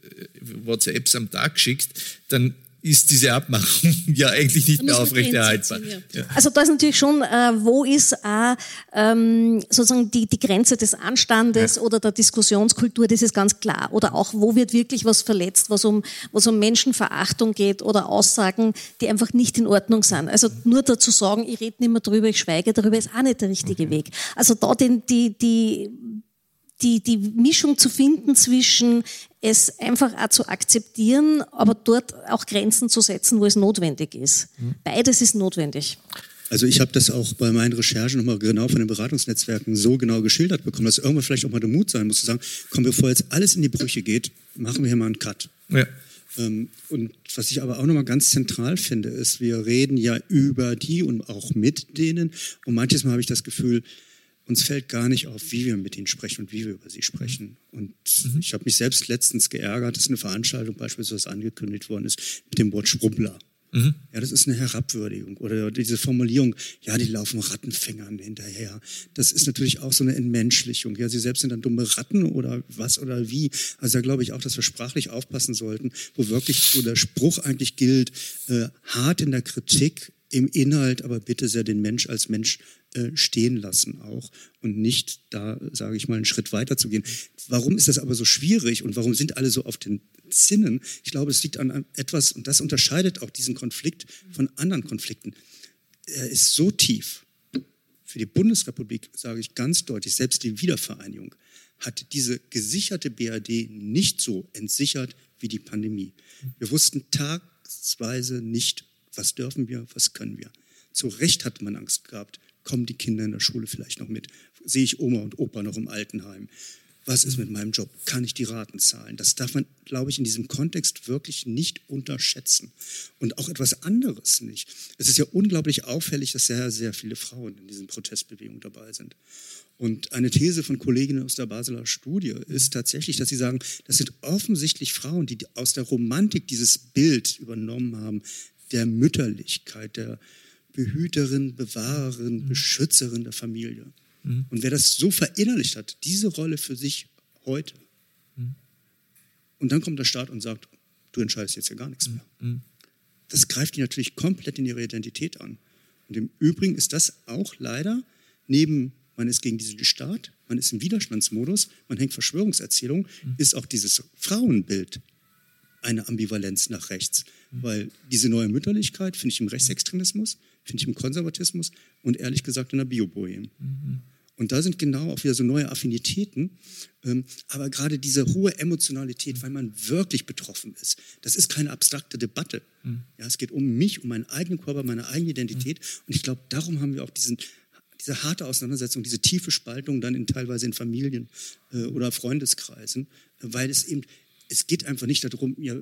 WhatsApps am Tag schickt, dann ist diese Abmachung <laughs> ja eigentlich nicht mehr aufrechterhaltbar.
Ja. Also da ist natürlich schon, äh, wo ist äh, ähm, sozusagen die, die Grenze des Anstandes ja. oder der Diskussionskultur, das ist ganz klar. Oder auch, wo wird wirklich was verletzt, was um, was um Menschenverachtung geht oder Aussagen, die einfach nicht in Ordnung sind. Also nur dazu sagen, ich rede nicht mehr drüber, ich schweige darüber, ist auch nicht der richtige okay. Weg. Also da den, die, die die, die Mischung zu finden zwischen es einfach auch zu akzeptieren, aber dort auch Grenzen zu setzen, wo es notwendig ist. Mhm. Beides ist notwendig.
Also ich habe das auch bei meinen Recherchen nochmal genau von den Beratungsnetzwerken so genau geschildert bekommen, dass irgendwann vielleicht auch mal der Mut sein muss zu sagen, komm, bevor jetzt alles in die Brüche geht, machen wir hier mal einen Cut. Ja. Ähm, und was ich aber auch nochmal ganz zentral finde, ist, wir reden ja über die und auch mit denen. Und manches Mal habe ich das Gefühl, uns fällt gar nicht auf, wie wir mit ihnen sprechen und wie wir über sie sprechen. Und mhm. ich habe mich selbst letztens geärgert, dass eine Veranstaltung beispielsweise angekündigt worden ist mit dem Wort Schrubbler. Mhm. Ja, das ist eine Herabwürdigung. Oder diese Formulierung, ja, die laufen Rattenfängern hinterher. Das ist natürlich auch so eine Entmenschlichung. Ja, sie selbst sind dann dumme Ratten oder was oder wie. Also da glaube ich auch, dass wir sprachlich aufpassen sollten, wo wirklich so der Spruch eigentlich gilt, äh, hart in der Kritik, im Inhalt aber bitte sehr den Mensch als Mensch äh, stehen lassen auch und nicht da, sage ich mal, einen Schritt weiter zu gehen. Warum ist das aber so schwierig und warum sind alle so auf den Zinnen? Ich glaube, es liegt an etwas, und das unterscheidet auch diesen Konflikt von anderen Konflikten. Er ist so tief. Für die Bundesrepublik sage ich ganz deutlich, selbst die Wiedervereinigung hat diese gesicherte BRD nicht so entsichert wie die Pandemie. Wir wussten tagsweise nicht, was dürfen wir, was können wir. Zu Recht hat man Angst gehabt. Kommen die Kinder in der Schule vielleicht noch mit? Sehe ich Oma und Opa noch im Altenheim? Was ist mit meinem Job? Kann ich die Raten zahlen? Das darf man, glaube ich, in diesem Kontext wirklich nicht unterschätzen. Und auch etwas anderes nicht. Es ist ja unglaublich auffällig, dass sehr, sehr viele Frauen in diesen Protestbewegungen dabei sind. Und eine These von Kolleginnen aus der Basler Studie ist tatsächlich, dass sie sagen, das sind offensichtlich Frauen, die aus der Romantik dieses Bild übernommen haben, der Mütterlichkeit, der Behüterin, Bewahrerin, mhm. Beschützerin der Familie. Mhm. Und wer das so verinnerlicht hat, diese Rolle für sich heute, mhm. und dann kommt der Staat und sagt, du entscheidest jetzt ja gar nichts mehr. Mhm. Das greift die natürlich komplett in ihre Identität an. Und im Übrigen ist das auch leider neben, man ist gegen diesen Staat, man ist im Widerstandsmodus, man hängt Verschwörungserzählungen, mhm. ist auch dieses Frauenbild eine Ambivalenz nach rechts. Mhm. Weil diese neue Mütterlichkeit finde ich im Rechtsextremismus, finde ich im Konservatismus und ehrlich gesagt in der Biobohem. Mhm. Und da sind genau auch wieder so neue Affinitäten. Ähm, aber gerade diese hohe Emotionalität, weil man wirklich betroffen ist, das ist keine abstrakte Debatte. Mhm. Ja, es geht um mich, um meinen eigenen Körper, meine eigene Identität. Und ich glaube, darum haben wir auch diesen, diese harte Auseinandersetzung, diese tiefe Spaltung dann in, teilweise in Familien äh, oder Freundeskreisen, weil es eben es geht einfach nicht darum, ja,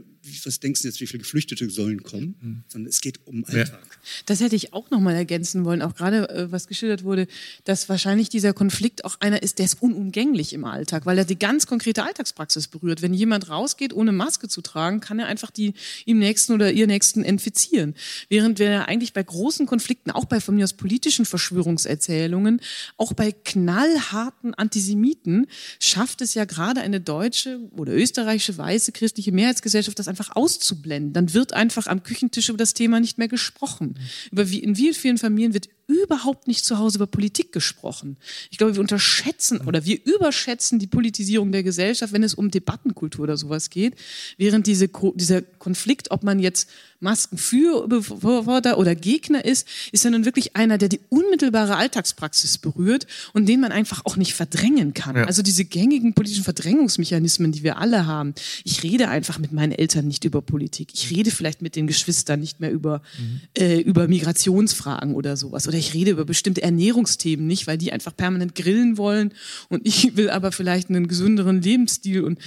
was denkst du jetzt, wie viele Geflüchtete sollen kommen, mhm. sondern es geht um Alltag. Ja.
Das hätte ich auch nochmal ergänzen wollen, auch gerade äh, was geschildert wurde, dass wahrscheinlich dieser Konflikt auch einer ist, der ist unumgänglich im Alltag, weil er die ganz konkrete Alltagspraxis berührt. Wenn jemand rausgeht, ohne Maske zu tragen, kann er einfach die ihm Nächsten oder ihr Nächsten infizieren. Während wir eigentlich bei großen Konflikten, auch bei von mir aus politischen Verschwörungserzählungen, auch bei knallharten Antisemiten, schafft es ja gerade eine deutsche oder österreichische weiße, christliche Mehrheitsgesellschaft, das einfach auszublenden. Dann wird einfach am Küchentisch über das Thema nicht mehr gesprochen. Über wie, in wie vielen Familien wird überhaupt nicht zu Hause über Politik gesprochen. Ich glaube, wir unterschätzen oder wir überschätzen die Politisierung der Gesellschaft, wenn es um Debattenkultur oder sowas geht, während diese, dieser Konflikt, ob man jetzt Masken für Befürworter oder Gegner ist, ist ja nun wirklich einer, der die unmittelbare Alltagspraxis berührt und den man einfach auch nicht verdrängen kann. Ja. Also diese gängigen politischen Verdrängungsmechanismen, die wir alle haben. Ich rede einfach mit meinen Eltern nicht über Politik. Ich rede vielleicht mit den Geschwistern nicht mehr über, mhm. äh, über Migrationsfragen oder sowas. Oder ich rede über bestimmte Ernährungsthemen nicht, weil die einfach permanent grillen wollen und ich <laughs> will aber vielleicht einen gesünderen Lebensstil und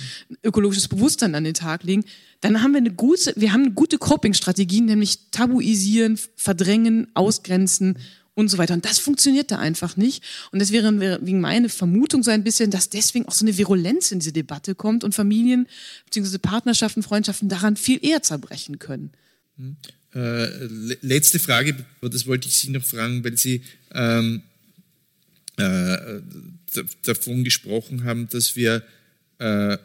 ökologisches Bewusstsein an den Tag legen dann haben wir eine gute, wir haben eine gute Coping-Strategien, nämlich tabuisieren, verdrängen, ausgrenzen und so weiter. Und das funktioniert da einfach nicht. Und das wäre wegen meine Vermutung so ein bisschen, dass deswegen auch so eine Virulenz in diese Debatte kommt und Familien bzw. Partnerschaften, Freundschaften daran viel eher zerbrechen können.
Äh, letzte Frage, das wollte ich Sie noch fragen, weil Sie ähm, äh, davon gesprochen haben, dass wir äh,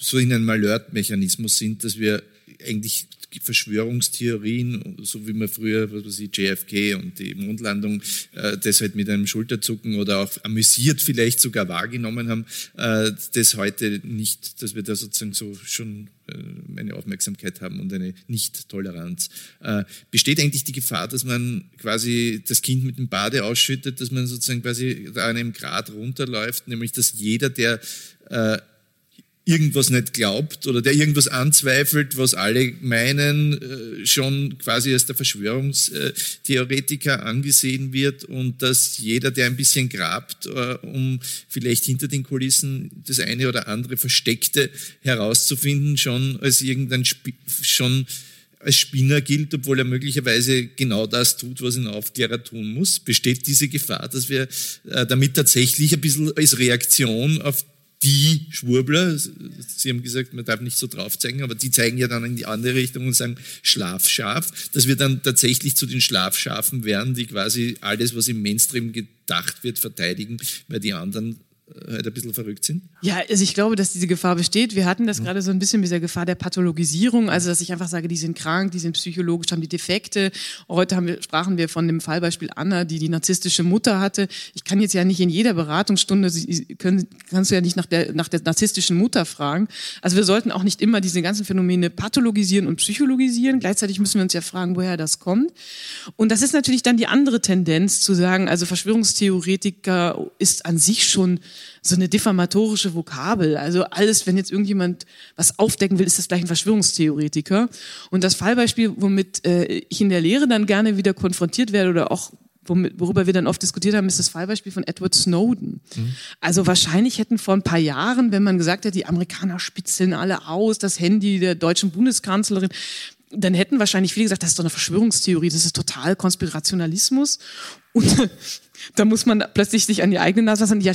so in einem Alert-Mechanismus sind, dass wir eigentlich Verschwörungstheorien, so wie man früher, was weiß ich, JFK und die Mondlandung, äh, das halt mit einem Schulterzucken oder auch amüsiert vielleicht sogar wahrgenommen haben, äh, das heute nicht, dass wir da sozusagen so schon äh, eine Aufmerksamkeit haben und eine Nicht-Toleranz. Äh, besteht eigentlich die Gefahr, dass man quasi das Kind mit dem Bade ausschüttet, dass man sozusagen quasi da einem Grad runterläuft, nämlich dass jeder, der äh, irgendwas nicht glaubt oder der irgendwas anzweifelt, was alle meinen, äh, schon quasi als der Verschwörungstheoretiker angesehen wird und dass jeder, der ein bisschen grabt, äh, um vielleicht hinter den Kulissen das eine oder andere Versteckte herauszufinden, schon als irgendein schon als Spinner gilt, obwohl er möglicherweise genau das tut, was ein Aufklärer tun muss? Besteht diese Gefahr, dass wir äh, damit tatsächlich ein bisschen als Reaktion auf die Schwurbler, Sie haben gesagt, man darf nicht so drauf zeigen, aber die zeigen ja dann in die andere Richtung und sagen Schlafschaf, dass wir dann tatsächlich zu den Schlafschafen werden, die quasi alles, was im Mainstream gedacht wird, verteidigen, weil die anderen halt ein bisschen verrückt sind?
Ja, also ich glaube, dass diese Gefahr besteht. Wir hatten das mhm. gerade so ein bisschen mit der Gefahr der Pathologisierung, also dass ich einfach sage, die sind krank, die sind psychologisch, haben die Defekte. Heute haben wir, sprachen wir von dem Fallbeispiel Anna, die die narzisstische Mutter hatte. Ich kann jetzt ja nicht in jeder Beratungsstunde, können, kannst du ja nicht nach der, nach der narzisstischen Mutter fragen. Also wir sollten auch nicht immer diese ganzen Phänomene pathologisieren und psychologisieren. Gleichzeitig müssen wir uns ja fragen, woher das kommt. Und das ist natürlich dann die andere Tendenz zu sagen, also Verschwörungstheoretiker ist an sich schon so eine diffamatorische Vokabel. Also alles, wenn jetzt irgendjemand was aufdecken will, ist das gleich ein Verschwörungstheoretiker. Und das Fallbeispiel, womit äh, ich in der Lehre dann gerne wieder konfrontiert werde oder auch worüber wir dann oft diskutiert haben, ist das Fallbeispiel von Edward Snowden. Mhm. Also wahrscheinlich hätten vor ein paar Jahren, wenn man gesagt hätte, die Amerikaner spitzeln alle aus, das Handy der deutschen Bundeskanzlerin, dann hätten wahrscheinlich viele gesagt, das ist doch eine Verschwörungstheorie, das ist total Konspirationalismus. Und <laughs> da muss man plötzlich sich an die eigene Nase sagen, ja,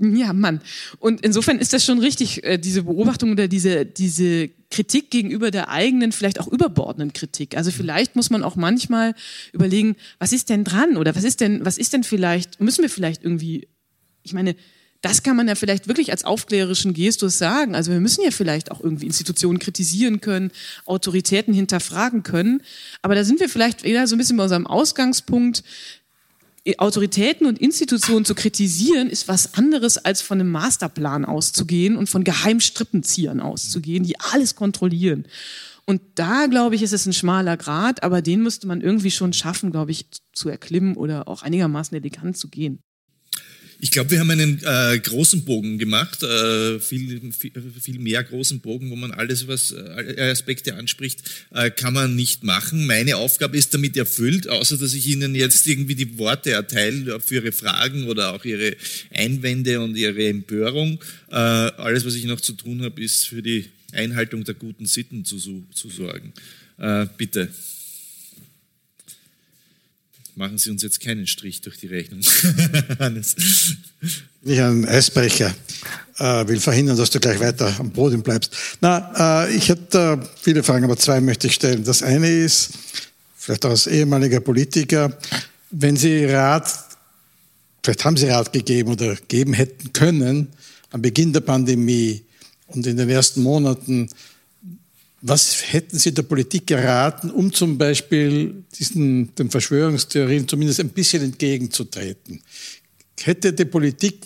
ja, Mann. Und insofern ist das schon richtig, äh, diese Beobachtung oder diese, diese Kritik gegenüber der eigenen, vielleicht auch überbordenden Kritik. Also vielleicht muss man auch manchmal überlegen, was ist denn dran oder was ist denn, was ist denn vielleicht, müssen wir vielleicht irgendwie, ich meine, das kann man ja vielleicht wirklich als aufklärerischen Gestus sagen. Also wir müssen ja vielleicht auch irgendwie Institutionen kritisieren können, Autoritäten hinterfragen können. Aber da sind wir vielleicht wieder so ein bisschen bei unserem Ausgangspunkt, Autoritäten und Institutionen zu kritisieren, ist was anderes als von einem Masterplan auszugehen und von Geheimstrippenziehern auszugehen, die alles kontrollieren. Und da, glaube ich, ist es ein schmaler Grad, aber den müsste man irgendwie schon schaffen, glaube ich, zu erklimmen oder auch einigermaßen elegant zu gehen.
Ich glaube, wir haben einen äh, großen Bogen gemacht, äh, viel, viel, viel, mehr großen Bogen, wo man alles, was äh, Aspekte anspricht, äh, kann man nicht machen. Meine Aufgabe ist damit erfüllt, außer dass ich Ihnen jetzt irgendwie die Worte erteile für Ihre Fragen oder auch Ihre Einwände und Ihre Empörung. Äh, alles, was ich noch zu tun habe, ist für die Einhaltung der guten Sitten zu, zu sorgen. Äh, bitte machen Sie uns jetzt keinen Strich durch die Rechnung. <laughs>
Ich ein Eisbrecher äh, will verhindern, dass du gleich weiter am Boden bleibst. Na, äh, ich hätte äh, viele Fragen, aber zwei möchte ich stellen. Das eine ist, vielleicht als ehemaliger Politiker, wenn Sie Rat, vielleicht haben Sie Rat gegeben oder geben hätten können am Beginn der Pandemie, und in den ersten Monaten, was hätten Sie der Politik geraten, um zum Beispiel diesen, den Verschwörungstheorien zumindest ein bisschen entgegenzutreten? Hätte die Politik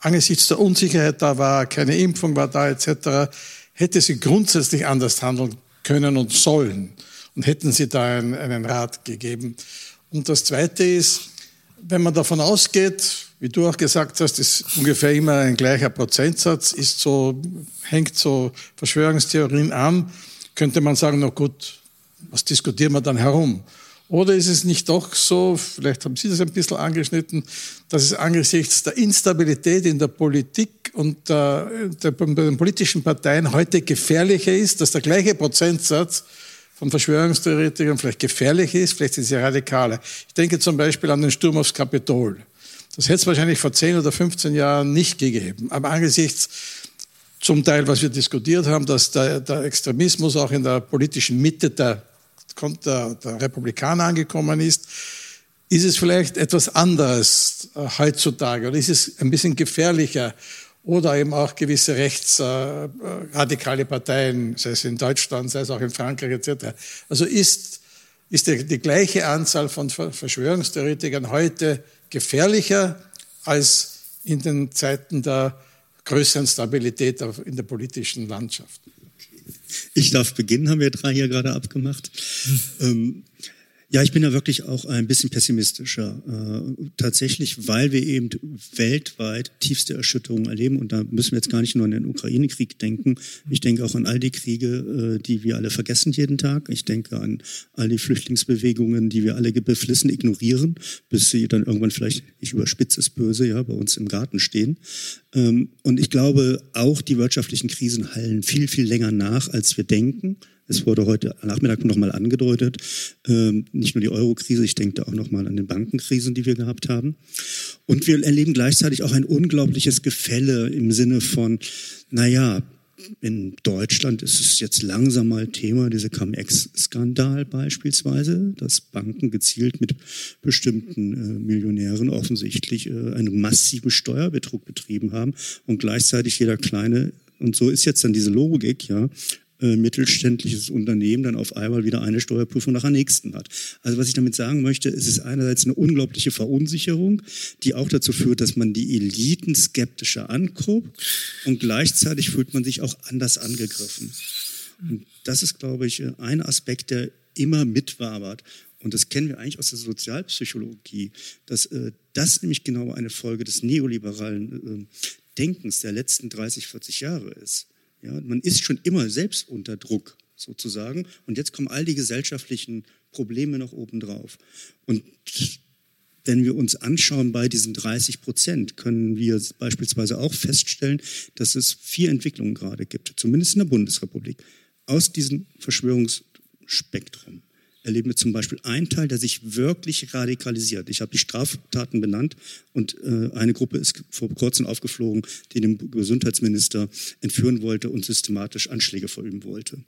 angesichts der Unsicherheit da war, keine Impfung war da etc., hätte sie grundsätzlich anders handeln können und sollen und hätten sie da einen, einen Rat gegeben. Und das Zweite ist, wenn man davon ausgeht, wie du auch gesagt hast, ist ungefähr immer ein gleicher Prozentsatz, ist so, hängt so Verschwörungstheorien an, könnte man sagen, na gut, was diskutieren wir dann herum? Oder ist es nicht doch so, vielleicht haben Sie das ein bisschen angeschnitten, dass es angesichts der Instabilität in der Politik und der, der, den politischen Parteien heute gefährlicher ist, dass der gleiche Prozentsatz von Verschwörungstheoretikern vielleicht gefährlich ist, vielleicht sind sie radikaler. Ich denke zum Beispiel an den Sturm aufs Kapitol. Das hätte es wahrscheinlich vor 10 oder 15 Jahren nicht gegeben. Aber angesichts zum Teil, was wir diskutiert haben, dass der, der Extremismus auch in der politischen Mitte der der, der Republikaner angekommen ist, ist es vielleicht etwas anderes äh, heutzutage oder ist es ein bisschen gefährlicher oder eben auch gewisse rechtsradikale äh, Parteien, sei es in Deutschland, sei es auch in Frankreich etc. Also ist, ist die, die gleiche Anzahl von Verschwörungstheoretikern heute gefährlicher als in den Zeiten der größeren Stabilität in der politischen Landschaft?
Ich darf beginnen, haben wir drei hier gerade abgemacht. <laughs> ähm, ja, ich bin da wirklich auch ein bisschen pessimistischer. Äh, tatsächlich, weil wir eben weltweit tiefste Erschütterungen erleben. Und da müssen wir jetzt gar nicht nur an den Ukraine-Krieg denken. Ich denke auch an all die Kriege, äh, die wir alle vergessen jeden Tag. Ich denke an all die Flüchtlingsbewegungen, die wir alle beflissen ignorieren, bis sie dann irgendwann vielleicht, ich überspitze es böse, ja, bei uns im Garten stehen. Ähm, und ich glaube, auch die wirtschaftlichen Krisen hallen viel, viel länger nach, als wir denken. Es wurde heute Nachmittag nochmal angedeutet, ähm, nicht nur die Euro-Krise, ich denke da auch nochmal an den Bankenkrisen, die wir gehabt haben. Und wir erleben gleichzeitig auch ein unglaubliches Gefälle im Sinne von, naja, in Deutschland ist es jetzt langsam mal Thema, dieser Cum-Ex-Skandal beispielsweise, dass Banken gezielt mit bestimmten äh, Millionären offensichtlich äh, einen massiven Steuerbetrug betrieben haben und gleichzeitig jeder kleine und so ist jetzt dann diese Logik, ja, äh, mittelständisches Unternehmen dann auf einmal wieder eine Steuerprüfung nach der nächsten hat. Also was ich damit sagen möchte, es ist einerseits eine unglaubliche Verunsicherung, die auch dazu führt, dass man die Eliten skeptischer anguckt und gleichzeitig fühlt man sich auch anders angegriffen. Und das ist, glaube ich, ein Aspekt, der immer mitwabert. Und das kennen wir eigentlich aus der Sozialpsychologie, dass äh, das nämlich genau eine Folge des neoliberalen äh, Denkens der letzten 30, 40 Jahre ist. Ja, man ist schon immer selbst unter Druck sozusagen. Und jetzt kommen all die gesellschaftlichen Probleme noch obendrauf. Und wenn wir uns anschauen bei diesen 30 Prozent, können wir beispielsweise auch feststellen, dass es vier Entwicklungen gerade gibt, zumindest in der Bundesrepublik, aus diesem Verschwörungsspektrum erleben wir zum Beispiel einen Teil, der sich wirklich radikalisiert. Ich habe die Straftaten benannt und äh, eine Gruppe ist vor kurzem aufgeflogen, die den Gesundheitsminister entführen wollte und systematisch Anschläge verüben wollte.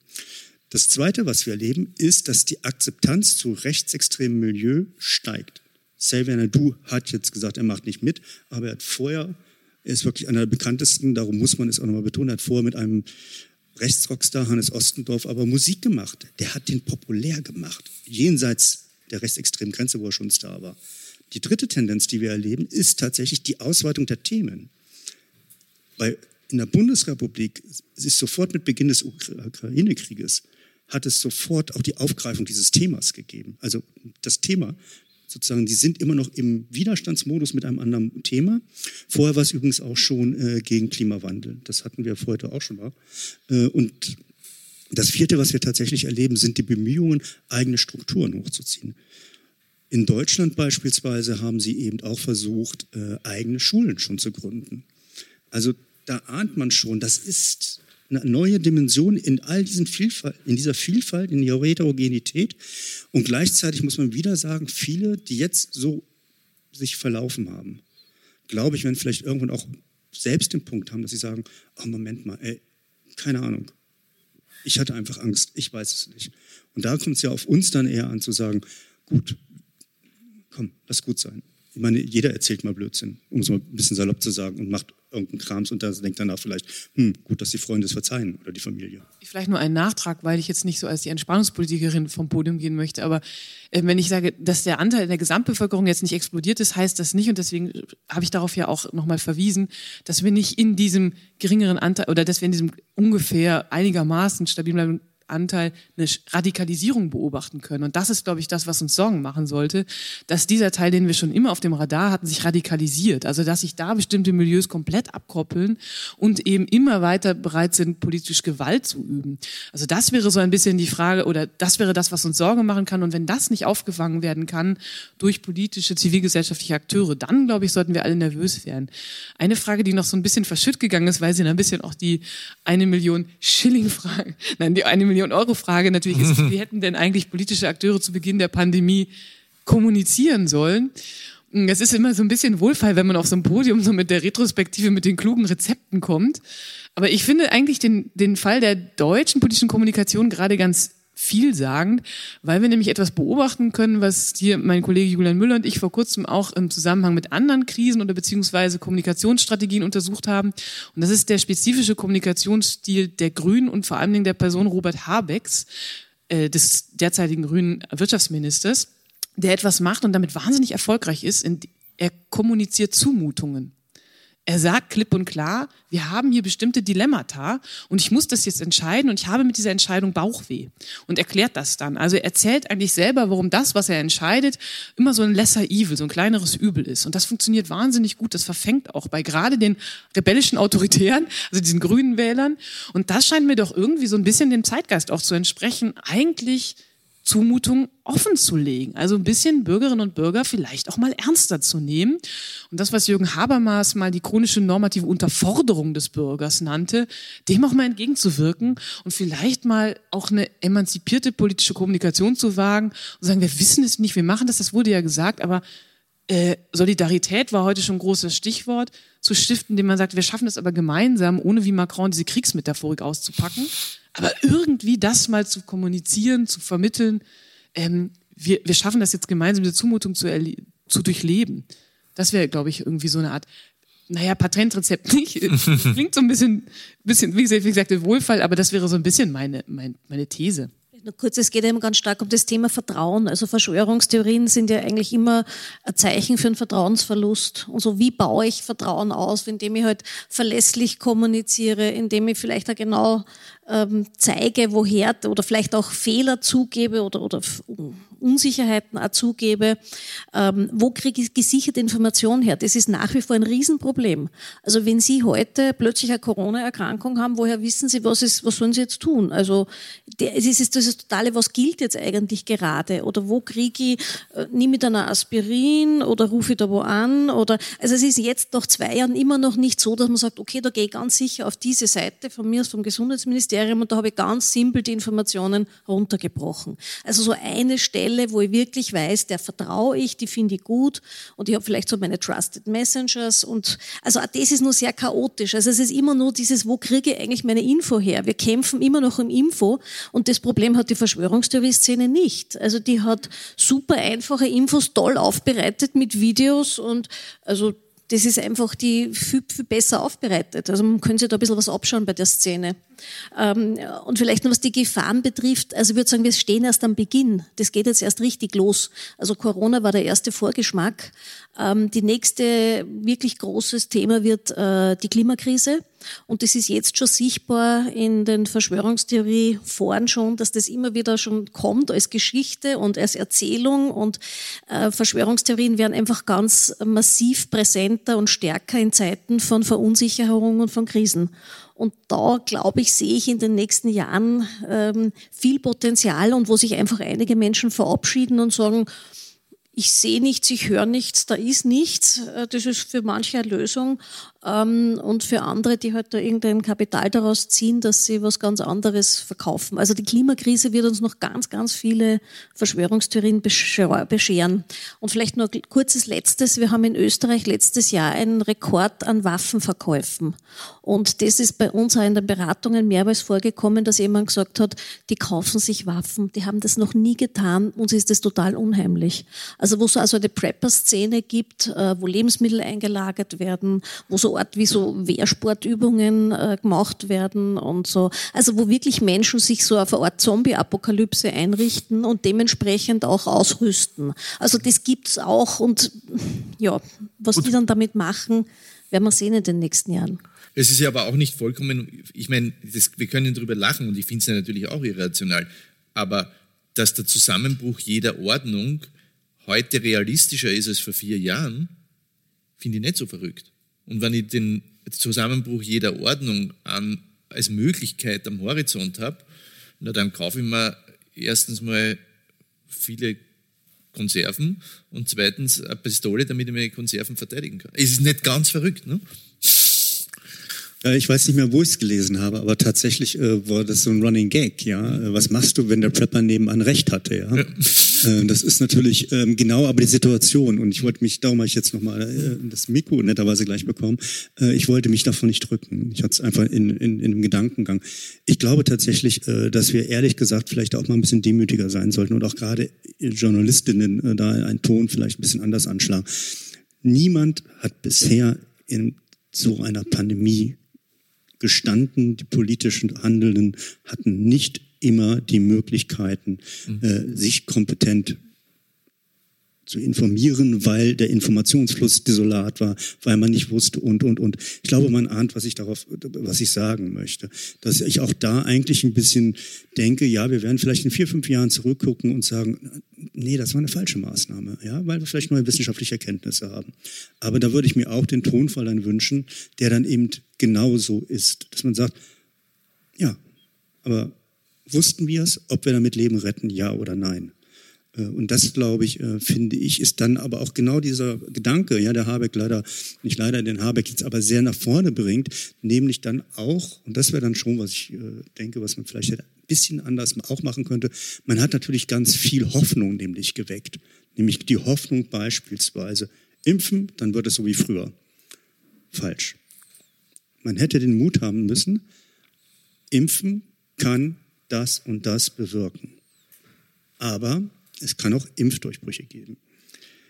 Das Zweite, was wir erleben, ist, dass die Akzeptanz zu rechtsextremem Milieu steigt. Xavier Nadu hat jetzt gesagt, er macht nicht mit, aber er hat vorher, er ist wirklich einer der bekanntesten, darum muss man es auch nochmal betonen, er hat vorher mit einem Rechtsrockstar Hannes Ostendorf aber Musik gemacht. Der hat den populär gemacht, jenseits der rechtsextremen Grenze, wo er schon Star war. Die dritte Tendenz, die wir erleben, ist tatsächlich die Ausweitung der Themen. Weil in der Bundesrepublik ist sofort mit Beginn des Ukraine-Krieges hat es sofort auch die Aufgreifung dieses Themas gegeben. Also das Thema sozusagen, die sind immer noch im Widerstandsmodus mit einem anderen Thema. Vorher war es übrigens auch schon äh, gegen Klimawandel. Das hatten wir vorher auch schon mal. Äh, und das vierte, was wir tatsächlich erleben, sind die Bemühungen, eigene Strukturen hochzuziehen. In Deutschland beispielsweise haben sie eben auch versucht, äh, eigene Schulen schon zu gründen. Also da ahnt man schon, das ist eine neue Dimension in all diesen Vielfalt, in dieser Vielfalt, in ihrer Heterogenität. Und gleichzeitig muss man wieder sagen, viele, die jetzt so sich verlaufen haben, glaube ich, werden vielleicht irgendwann auch selbst den Punkt haben, dass sie sagen, oh Moment mal, ey, keine Ahnung. Ich hatte einfach Angst, ich weiß es nicht. Und da kommt es ja auf uns dann eher an zu sagen, gut, komm, lass gut sein. Ich meine, jeder erzählt mal Blödsinn, um es mal ein bisschen salopp zu sagen, und macht irgendeinen Krams und da denkt danach vielleicht, hm, gut, dass die Freunde es verzeihen oder die Familie.
Vielleicht nur ein Nachtrag, weil ich jetzt nicht so als die Entspannungspolitikerin vom Podium gehen möchte, aber äh, wenn ich sage, dass der Anteil in der Gesamtbevölkerung jetzt nicht explodiert ist, heißt das nicht und deswegen habe ich darauf ja auch nochmal verwiesen, dass wir nicht in diesem geringeren Anteil oder dass wir in diesem ungefähr einigermaßen stabil bleiben Anteil eine Radikalisierung beobachten können. Und das ist, glaube ich, das, was uns Sorgen machen sollte, dass dieser Teil, den wir schon immer auf dem Radar hatten, sich radikalisiert. Also dass sich da bestimmte Milieus komplett abkoppeln und eben immer weiter bereit sind, politisch Gewalt zu üben. Also das wäre so ein bisschen die Frage, oder das wäre das, was uns Sorge machen kann. Und wenn das nicht aufgefangen werden kann durch politische, zivilgesellschaftliche Akteure, dann, glaube ich, sollten wir alle nervös werden. Eine Frage, die noch so ein bisschen verschütt gegangen ist, weil sie ein bisschen auch die eine Million Schilling-Frage, nein, die eine Million Million Euro Frage natürlich ist, <laughs> wie hätten denn eigentlich politische Akteure zu Beginn der Pandemie kommunizieren sollen? Es ist immer so ein bisschen Wohlfall, wenn man auf so einem Podium so mit der Retrospektive mit den klugen Rezepten kommt. Aber ich finde eigentlich den, den Fall der deutschen politischen Kommunikation gerade ganz vielsagend, weil wir nämlich etwas beobachten können, was hier mein Kollege Julian Müller und ich vor kurzem auch im Zusammenhang mit anderen Krisen oder beziehungsweise Kommunikationsstrategien untersucht haben. Und das ist der spezifische Kommunikationsstil der Grünen und vor allen Dingen der Person Robert Habecks, äh, des derzeitigen grünen Wirtschaftsministers, der etwas macht und damit wahnsinnig erfolgreich ist. er kommuniziert Zumutungen. Er sagt klipp und klar, wir haben hier bestimmte Dilemmata und ich muss das jetzt entscheiden und ich habe mit dieser Entscheidung Bauchweh und erklärt das dann. Also er erzählt eigentlich selber, warum das, was er entscheidet, immer so ein lesser evil, so ein kleineres Übel ist. Und das funktioniert wahnsinnig gut. Das verfängt auch bei gerade den rebellischen Autoritären, also diesen grünen Wählern. Und das scheint mir doch irgendwie so ein bisschen dem Zeitgeist auch zu entsprechen. Eigentlich Zumutung offen zu legen. Also ein bisschen Bürgerinnen und Bürger vielleicht auch mal ernster zu nehmen. Und das, was Jürgen Habermas mal die chronische normative Unterforderung des Bürgers nannte, dem auch mal entgegenzuwirken und vielleicht mal auch eine emanzipierte politische Kommunikation zu wagen und sagen, wir wissen es nicht, wir machen das, das wurde ja gesagt, aber äh, Solidarität war heute schon ein großes Stichwort, zu stiften, indem man sagt, wir schaffen es aber gemeinsam, ohne wie Macron diese Kriegsmetaphorik auszupacken. Aber irgendwie das mal zu kommunizieren, zu vermitteln, ähm, wir, wir schaffen das jetzt gemeinsam, diese Zumutung zu, zu durchleben. Das wäre, glaube ich, irgendwie so eine Art, naja, Patentrezept nicht. <laughs> Klingt so ein bisschen, bisschen wie gesagt, Wohlfall, aber das wäre so ein bisschen meine, meine, meine These.
Nur kurz, es geht eben ganz stark um das Thema Vertrauen. Also Verschwörungstheorien sind ja eigentlich immer ein Zeichen für einen Vertrauensverlust. Und so, wie baue ich Vertrauen aus, indem ich halt verlässlich kommuniziere, indem ich vielleicht auch genau ähm, zeige, woher oder vielleicht auch Fehler zugebe oder, oder Unsicherheiten auch zugebe. Ähm, wo kriege ich gesicherte Informationen her? Das ist nach wie vor ein Riesenproblem. Also wenn Sie heute plötzlich eine Corona-Erkrankung haben, woher wissen Sie, was, ist, was sollen Sie jetzt tun? Also der, es ist das Totale, was gilt jetzt eigentlich gerade? Oder wo kriege ich, äh, nehme ich dann Aspirin oder rufe ich da wo an? Oder, also es ist jetzt nach zwei Jahren immer noch nicht so, dass man sagt, okay, da gehe ich ganz sicher auf diese Seite von mir, vom Gesundheitsministerium, Ministerium und da habe ich ganz simpel die Informationen runtergebrochen. Also so eine Stelle, wo ich wirklich weiß, der vertraue ich, die finde ich gut und ich habe vielleicht so meine Trusted Messengers und also das ist nur sehr chaotisch. Also es ist immer nur dieses, wo kriege ich eigentlich meine Info her? Wir kämpfen immer noch im Info und das Problem hat die Verschwörungstheorie-Szene nicht. Also die hat super einfache Infos, toll aufbereitet mit Videos und also das ist einfach die viel, viel besser aufbereitet. Also man könnte sich da ein bisschen was abschauen bei der Szene. Ähm, und vielleicht noch was die Gefahren betrifft. Also ich würde sagen, wir stehen erst am Beginn. Das geht jetzt erst richtig los. Also Corona war der erste Vorgeschmack. Ähm, die nächste wirklich großes Thema wird äh, die Klimakrise. Und das ist jetzt schon sichtbar in den Verschwörungstheorie-Foren schon, dass das immer wieder schon kommt als Geschichte und als Erzählung. Und äh, Verschwörungstheorien werden einfach ganz massiv präsenter und stärker in Zeiten von Verunsicherung und von Krisen. Und da, glaube ich, sehe ich in den nächsten Jahren ähm, viel Potenzial und wo sich einfach einige Menschen verabschieden und sagen, ich sehe nichts, ich höre nichts, da ist nichts. Äh, das ist für manche eine Lösung. Ähm, und für andere, die halt da irgendein Kapital daraus ziehen, dass sie was ganz anderes verkaufen. Also die Klimakrise wird uns noch ganz, ganz viele Verschwörungstheorien bescheren. Und vielleicht nur kurzes Letztes. Wir haben in Österreich letztes Jahr einen Rekord an Waffenverkäufen. Und das ist bei uns auch in den Beratungen mehrmals vorgekommen, dass jemand gesagt hat, die kaufen sich Waffen, die haben das noch nie getan, uns ist das total unheimlich. Also wo es also eine Prepper-Szene gibt, äh, wo Lebensmittel eingelagert werden, wo so Ort wie so Wehrsportübungen äh, gemacht werden und so. Also wo wirklich Menschen sich so auf eine Art Zombie-Apokalypse einrichten und dementsprechend auch ausrüsten. Also das gibt's auch und ja, was und die dann damit machen, werden wir sehen in den nächsten Jahren.
Es ist ja aber auch nicht vollkommen, ich meine, das, wir können darüber lachen und ich finde es ja natürlich auch irrational, aber dass der Zusammenbruch jeder Ordnung heute realistischer ist als vor vier Jahren, finde ich nicht so verrückt. Und wenn ich den Zusammenbruch jeder Ordnung an, als Möglichkeit am Horizont habe, na dann kaufe ich mir erstens mal viele Konserven und zweitens eine Pistole, damit ich meine Konserven verteidigen kann. Es ist nicht ganz verrückt, ne?
Äh, ich weiß nicht mehr, wo ich es gelesen habe, aber tatsächlich äh, war das so ein Running Gag, ja. Äh, was machst du, wenn der Prepper nebenan recht hatte, ja? ja. Äh, das ist natürlich ähm, genau aber die Situation. Und ich wollte mich, darum habe ich jetzt nochmal äh, das Mikro netterweise gleich bekommen, äh, ich wollte mich davon nicht drücken. Ich hatte es einfach in, in, in einem Gedankengang. Ich glaube tatsächlich, äh, dass wir ehrlich gesagt vielleicht auch mal ein bisschen demütiger sein sollten und auch gerade Journalistinnen äh, da einen Ton vielleicht ein bisschen anders anschlagen. Niemand hat bisher in so einer Pandemie gestanden, die politischen Handelnden hatten nicht immer die Möglichkeiten, mhm. äh, sich kompetent zu informieren, weil der Informationsfluss desolat war, weil man nicht wusste und, und, und. Ich glaube, man ahnt, was ich darauf, was ich sagen möchte. Dass ich auch da eigentlich ein bisschen denke, ja, wir werden vielleicht in vier, fünf Jahren zurückgucken und sagen, nee, das war eine falsche Maßnahme, ja, weil wir vielleicht neue wissenschaftliche Erkenntnisse haben. Aber da würde ich mir auch den Tonfall dann wünschen, der dann eben genauso ist, dass man sagt, ja, aber wussten wir es, ob wir damit Leben retten, ja oder nein? Äh, und das, glaube ich, äh, finde ich, ist dann aber auch genau dieser Gedanke, ja, der Habeck leider, nicht leider den Habeck jetzt aber sehr nach vorne bringt, nämlich dann auch, und das wäre dann schon, was ich äh, denke, was man vielleicht ein bisschen anders auch machen könnte, man hat natürlich ganz viel Hoffnung nämlich geweckt. Nämlich die Hoffnung beispielsweise, impfen, dann wird es so wie früher. Falsch. Man hätte den Mut haben müssen, impfen kann das und das bewirken. Aber es kann auch Impfdurchbrüche geben.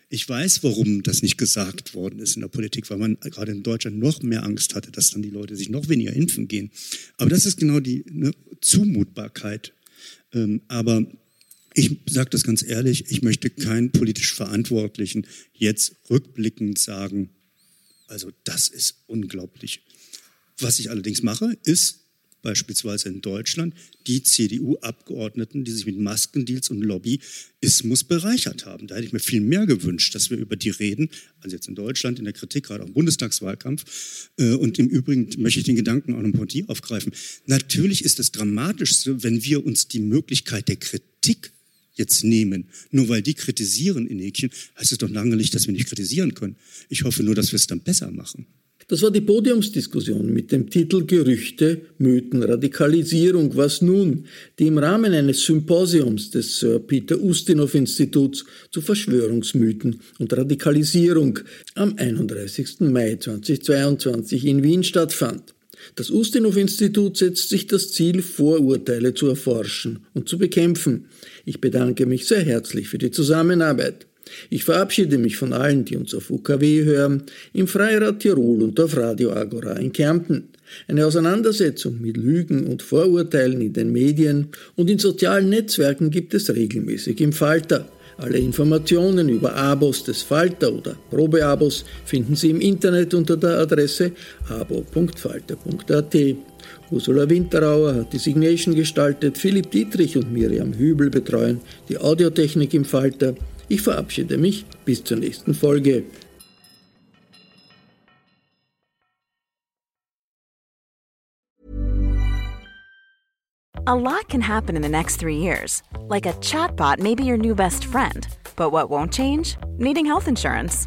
Ich weiß, warum das nicht gesagt worden ist in der Politik, weil man gerade in Deutschland noch mehr Angst hatte, dass dann die Leute sich noch weniger impfen gehen. Aber das ist genau die ne, Zumutbarkeit. Ähm, aber ich sage das ganz ehrlich, ich möchte keinen politisch Verantwortlichen jetzt rückblickend sagen, also das ist unglaublich. Was ich allerdings mache, ist beispielsweise in Deutschland, die CDU-Abgeordneten, die sich mit Maskendeals und Lobbyismus bereichert haben. Da hätte ich mir viel mehr gewünscht, dass wir über die reden, also jetzt in Deutschland, in der Kritik, gerade auch im Bundestagswahlkampf. Äh, und im Übrigen möchte ich den Gedanken auch noch von dir aufgreifen. Natürlich ist das Dramatischste, wenn wir uns die Möglichkeit der Kritik jetzt nehmen. Nur weil die kritisieren in Häkchen, heißt es doch lange nicht, dass wir nicht kritisieren können. Ich hoffe nur, dass wir es dann besser machen.
Das war die Podiumsdiskussion mit dem Titel Gerüchte, Mythen, Radikalisierung. Was nun? Die im Rahmen eines Symposiums des Sir Peter Ustinov Instituts zu Verschwörungsmythen und Radikalisierung am 31. Mai 2022 in Wien stattfand. Das Ustinov Institut setzt sich das Ziel, Vorurteile zu erforschen und zu bekämpfen. Ich bedanke mich sehr herzlich für die Zusammenarbeit. Ich verabschiede mich von allen, die uns auf UKW hören, im Freirad Tirol und auf Radio Agora in Kärnten. Eine Auseinandersetzung mit Lügen und Vorurteilen in den Medien und in sozialen Netzwerken gibt es regelmäßig im Falter. Alle Informationen über Abos des Falter oder Probeabos finden Sie im Internet unter der Adresse abo.falter.at. Ursula Winterauer hat die Signation gestaltet, Philipp Dietrich und Miriam Hübel betreuen die Audiotechnik im Falter. Ich verabschiede mich bis zur nächsten Folge.
A lot can happen in the next three years. Like a chatbot may be your new best friend. But what won't change? Needing health insurance.